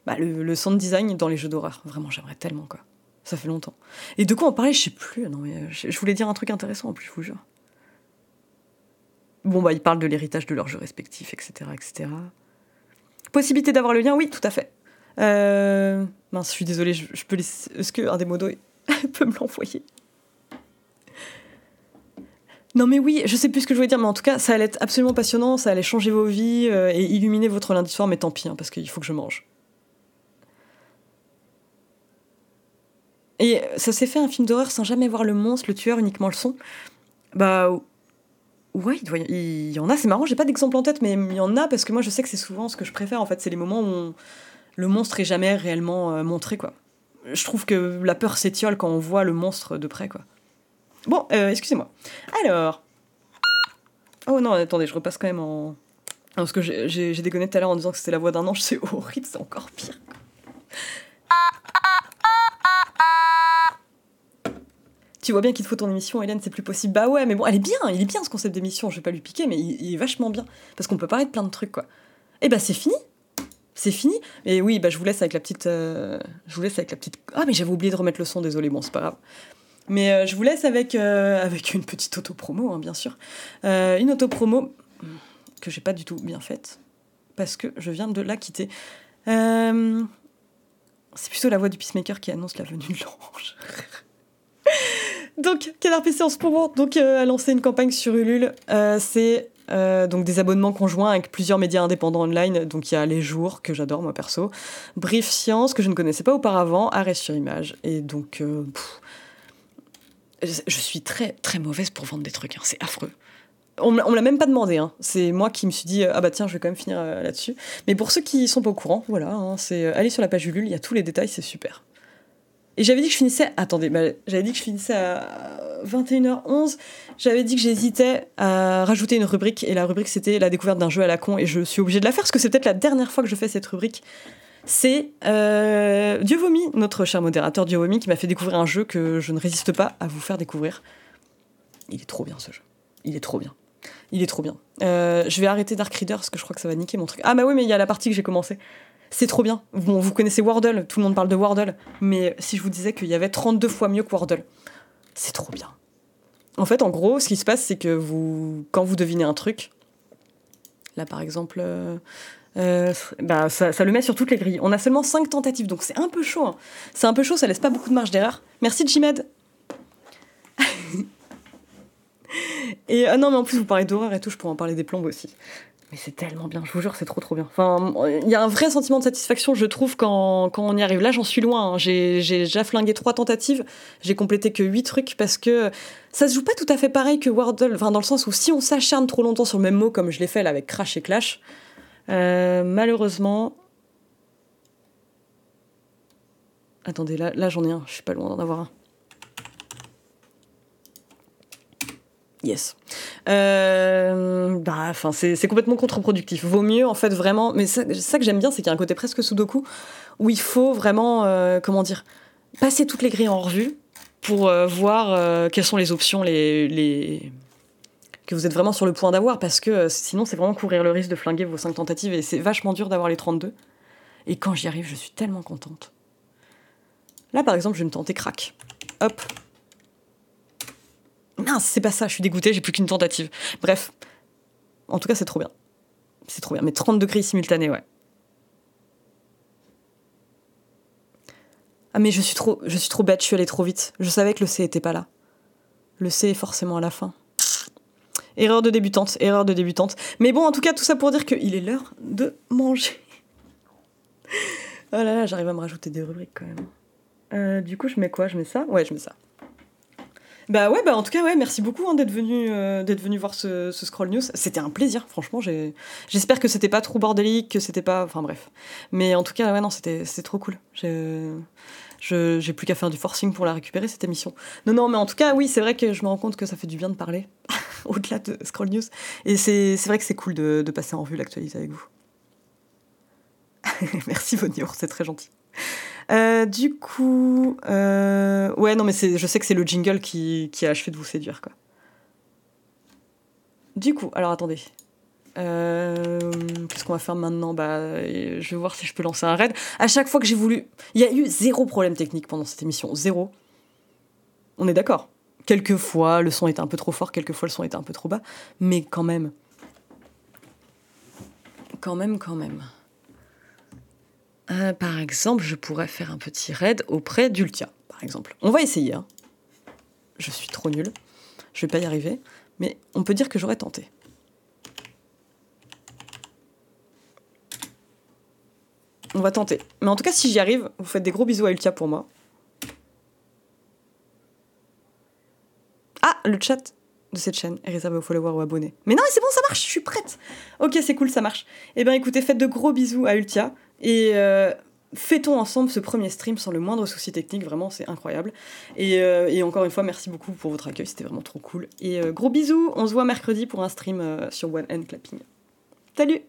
bah, le, sound design dans les jeux d'horreur. Vraiment, j'aimerais tellement, quoi. Ça fait longtemps. Et de quoi on parlait, je sais plus. Non, mais euh, je voulais dire un truc intéressant en plus, je vous jure. Bon, bah, ils parlent de l'héritage de leurs jeux respectifs, etc., etc. Possibilité d'avoir le lien, oui, tout à fait. Mince, je suis désolée, je, peux laisser. Est-ce qu'un des modos <laughs> peut me l'envoyer non mais oui, je sais plus ce que je voulais dire, mais en tout cas, ça allait être absolument passionnant, ça allait changer vos vies euh, et illuminer votre lundi soir, mais tant pis, hein, parce qu'il faut que je mange. Et ça s'est fait un film d'horreur sans jamais voir le monstre, le tueur, uniquement le son? Bah ouais, il, y en a, c'est marrant, j'ai pas d'exemple en tête, mais il y en a parce que moi je sais que c'est souvent ce que je préfère en fait, c'est les moments où le monstre est jamais réellement euh, montré quoi. Je trouve que la peur s'étiole quand on voit le monstre de près quoi. Bon, euh, excusez-moi. Alors. Oh non, attendez, je repasse quand même en. Parce que j'ai déconné tout à l'heure en disant que c'était la voix d'un ange, <laughs> c'est horrible, c'est encore pire. tu vois bien qu'il te faut ton émission, Hélène, c'est plus possible. Bah ouais, mais bon, elle est bien, il est bien ce concept d'émission, je vais pas lui piquer, mais il, est vachement bien. Parce qu'on peut parler de plein de trucs, quoi. Et eh bah c'est fini c'est fini. Et oui, bah, je vous laisse avec la petite. Euh, je vous laisse avec la petite. Ah, mais j'avais oublié de remettre le son, désolé, bon, c'est pas grave. Mais euh, je vous laisse avec, euh, une petite auto-promo, hein, bien sûr. une auto-promo que j'ai pas du tout bien faite, parce que je viens de la quitter. c'est plutôt la voix du Peacemaker qui annonce la venue de l'orange. <laughs> donc, Canard PC en ce moment donc, a lancé une campagne sur Ulule. C'est euh, donc des abonnements conjoints avec plusieurs médias indépendants online. Donc il y a Les Jours, que j'adore moi perso, Brief Science, que je ne connaissais pas auparavant, Arrêt sur Image. Et donc, je suis très très mauvaise pour vendre des trucs, hein. c'est affreux. On me l'a même pas demandé, hein. c'est moi qui me suis dit ah bah tiens je vais quand même finir là-dessus. Mais pour ceux qui sont pas au courant, voilà, hein, c'est aller sur la page Ulule, il y a tous les détails, c'est super. Et j'avais dit que je finissais. Attendez, j'avais dit que je finissais à 21h11. J'avais dit que j'hésitais à rajouter une rubrique. Et la rubrique, c'était la découverte d'un jeu à la con. Et je suis obligée de la faire parce que c'est peut-être la dernière fois que je fais cette rubrique. C'est euh, Dieu Vomi, notre cher modérateur Dieu Vomi, qui m'a fait découvrir un jeu que je ne résiste pas à vous faire découvrir. Il est trop bien ce jeu. Il est trop bien. Il est trop bien. Euh, je vais arrêter Dark Reader parce que je crois que ça va niquer mon truc. Ah, bah oui, mais il y a la partie que j'ai commencé. C'est trop bien. Bon, vous connaissez Wordle, tout le monde parle de Wordle, mais si je vous disais qu'il y avait 32 fois mieux que Wordle, c'est trop bien. En fait, en gros, ce qui se passe, c'est que quand vous devinez un truc, là par exemple, euh, euh, bah, ça, le met sur toutes les grilles. On a seulement 5 tentatives, donc c'est un peu chaud. Hein. C'est un peu chaud, ça laisse pas beaucoup de marge d'erreur. Merci Jimed. <laughs> et ah non, mais en plus, vous parlez d'horreur et tout, je pourrais en parler des plombes aussi. C'est tellement bien, je vous jure, c'est trop trop bien. Enfin, il y a un vrai sentiment de satisfaction, je trouve, quand, on y arrive. Là, j'en suis loin. Hein. J'ai déjà flingué trois tentatives, j'ai complété que huit trucs parce que ça se joue pas tout à fait pareil que Wordle. Enfin, dans le sens où si on s'acharne trop longtemps sur le même mot, comme je l'ai fait avec Crash et Clash, euh, malheureusement. Attendez, là, là j'en ai un, je suis pas loin d'en avoir un. Yes. Euh, bah, c'est complètement contre-productif. Vaut mieux, en fait, vraiment. Mais ça, ça que j'aime bien, c'est qu'il y a un côté presque sudoku où il faut vraiment, euh, comment dire, passer toutes les grilles en revue pour euh, voir quelles sont les options les, les, que vous êtes vraiment sur le point d'avoir parce que sinon, c'est vraiment courir le risque de flinguer vos 5 tentatives et c'est vachement dur d'avoir les 32. Et quand j'y arrive, je suis tellement contente. Là, par exemple, je vais me tenter crack. Hop, Mince, c'est pas ça, je suis dégoûtée, j'ai plus qu'une tentative. Bref. En tout cas, c'est trop bien. C'est trop bien. Mais 30 degrés simultanés, ouais. Ah mais je suis trop, je suis trop bête, je suis allée trop vite. Je savais que le C était pas là. Le C est forcément à la fin. Erreur de débutante, erreur de débutante. Mais bon, en tout cas, tout ça pour dire qu'il est l'heure de manger. <laughs> oh là là, j'arrive à me rajouter des rubriques quand même. Euh, du coup, je mets quoi? Je mets ça? Ouais, je mets ça. Bah ouais, bah en tout cas, ouais, merci beaucoup hein, d'être venu, euh, venu voir ce, Scroll News. C'était un plaisir, franchement. J'espère que c'était pas trop bordélique, que c'était pas. Enfin bref. Mais en tout cas, ouais, non, c'était trop cool. J'ai plus qu'à faire du forcing pour la récupérer cette émission. Non non, mais en tout cas oui, c'est vrai que je me rends compte que ça fait du bien de parler <laughs> au-delà de Scroll News. Et c'est vrai que c'est cool de, passer en revue l'actualité avec vous. <laughs> Merci Voniour, c'est très gentil. Euh, du coup, euh, ouais, non, mais je sais que c'est le jingle qui, a achevé de vous séduire, quoi. Du coup, alors attendez. Euh, qu'est-ce qu'on va faire maintenant? Bah, je vais voir si je peux lancer un raid. À chaque fois que j'ai voulu, il y a eu zéro problème technique pendant cette émission, zéro. On est d'accord. Quelquefois, le son était un peu trop fort, quelquefois le son était un peu trop bas, mais quand même, quand même, quand même. Euh, par exemple, je pourrais faire un petit raid auprès d'Ultia, par exemple. On va essayer. Hein. Je suis trop nulle. Je vais pas y arriver. Mais on peut dire que j'aurais tenté. On va tenter. Mais en tout cas, si j'y arrive, vous faites des gros bisous à Ultia pour moi. Ah, le chat de cette chaîne est réservé aux followers ou abonnés. Mais non, c'est bon, ça marche, je suis prête. Ok, c'est cool, ça marche. Eh bien, écoutez, faites de gros bisous à Ultia. Et euh, fêtons ensemble ce premier stream sans le moindre souci technique, vraiment c'est incroyable. Et, euh, encore une fois, merci beaucoup pour votre accueil, c'était vraiment trop cool. Et euh, gros bisous, on se voit mercredi pour un stream sur One Hand Clapping. Salut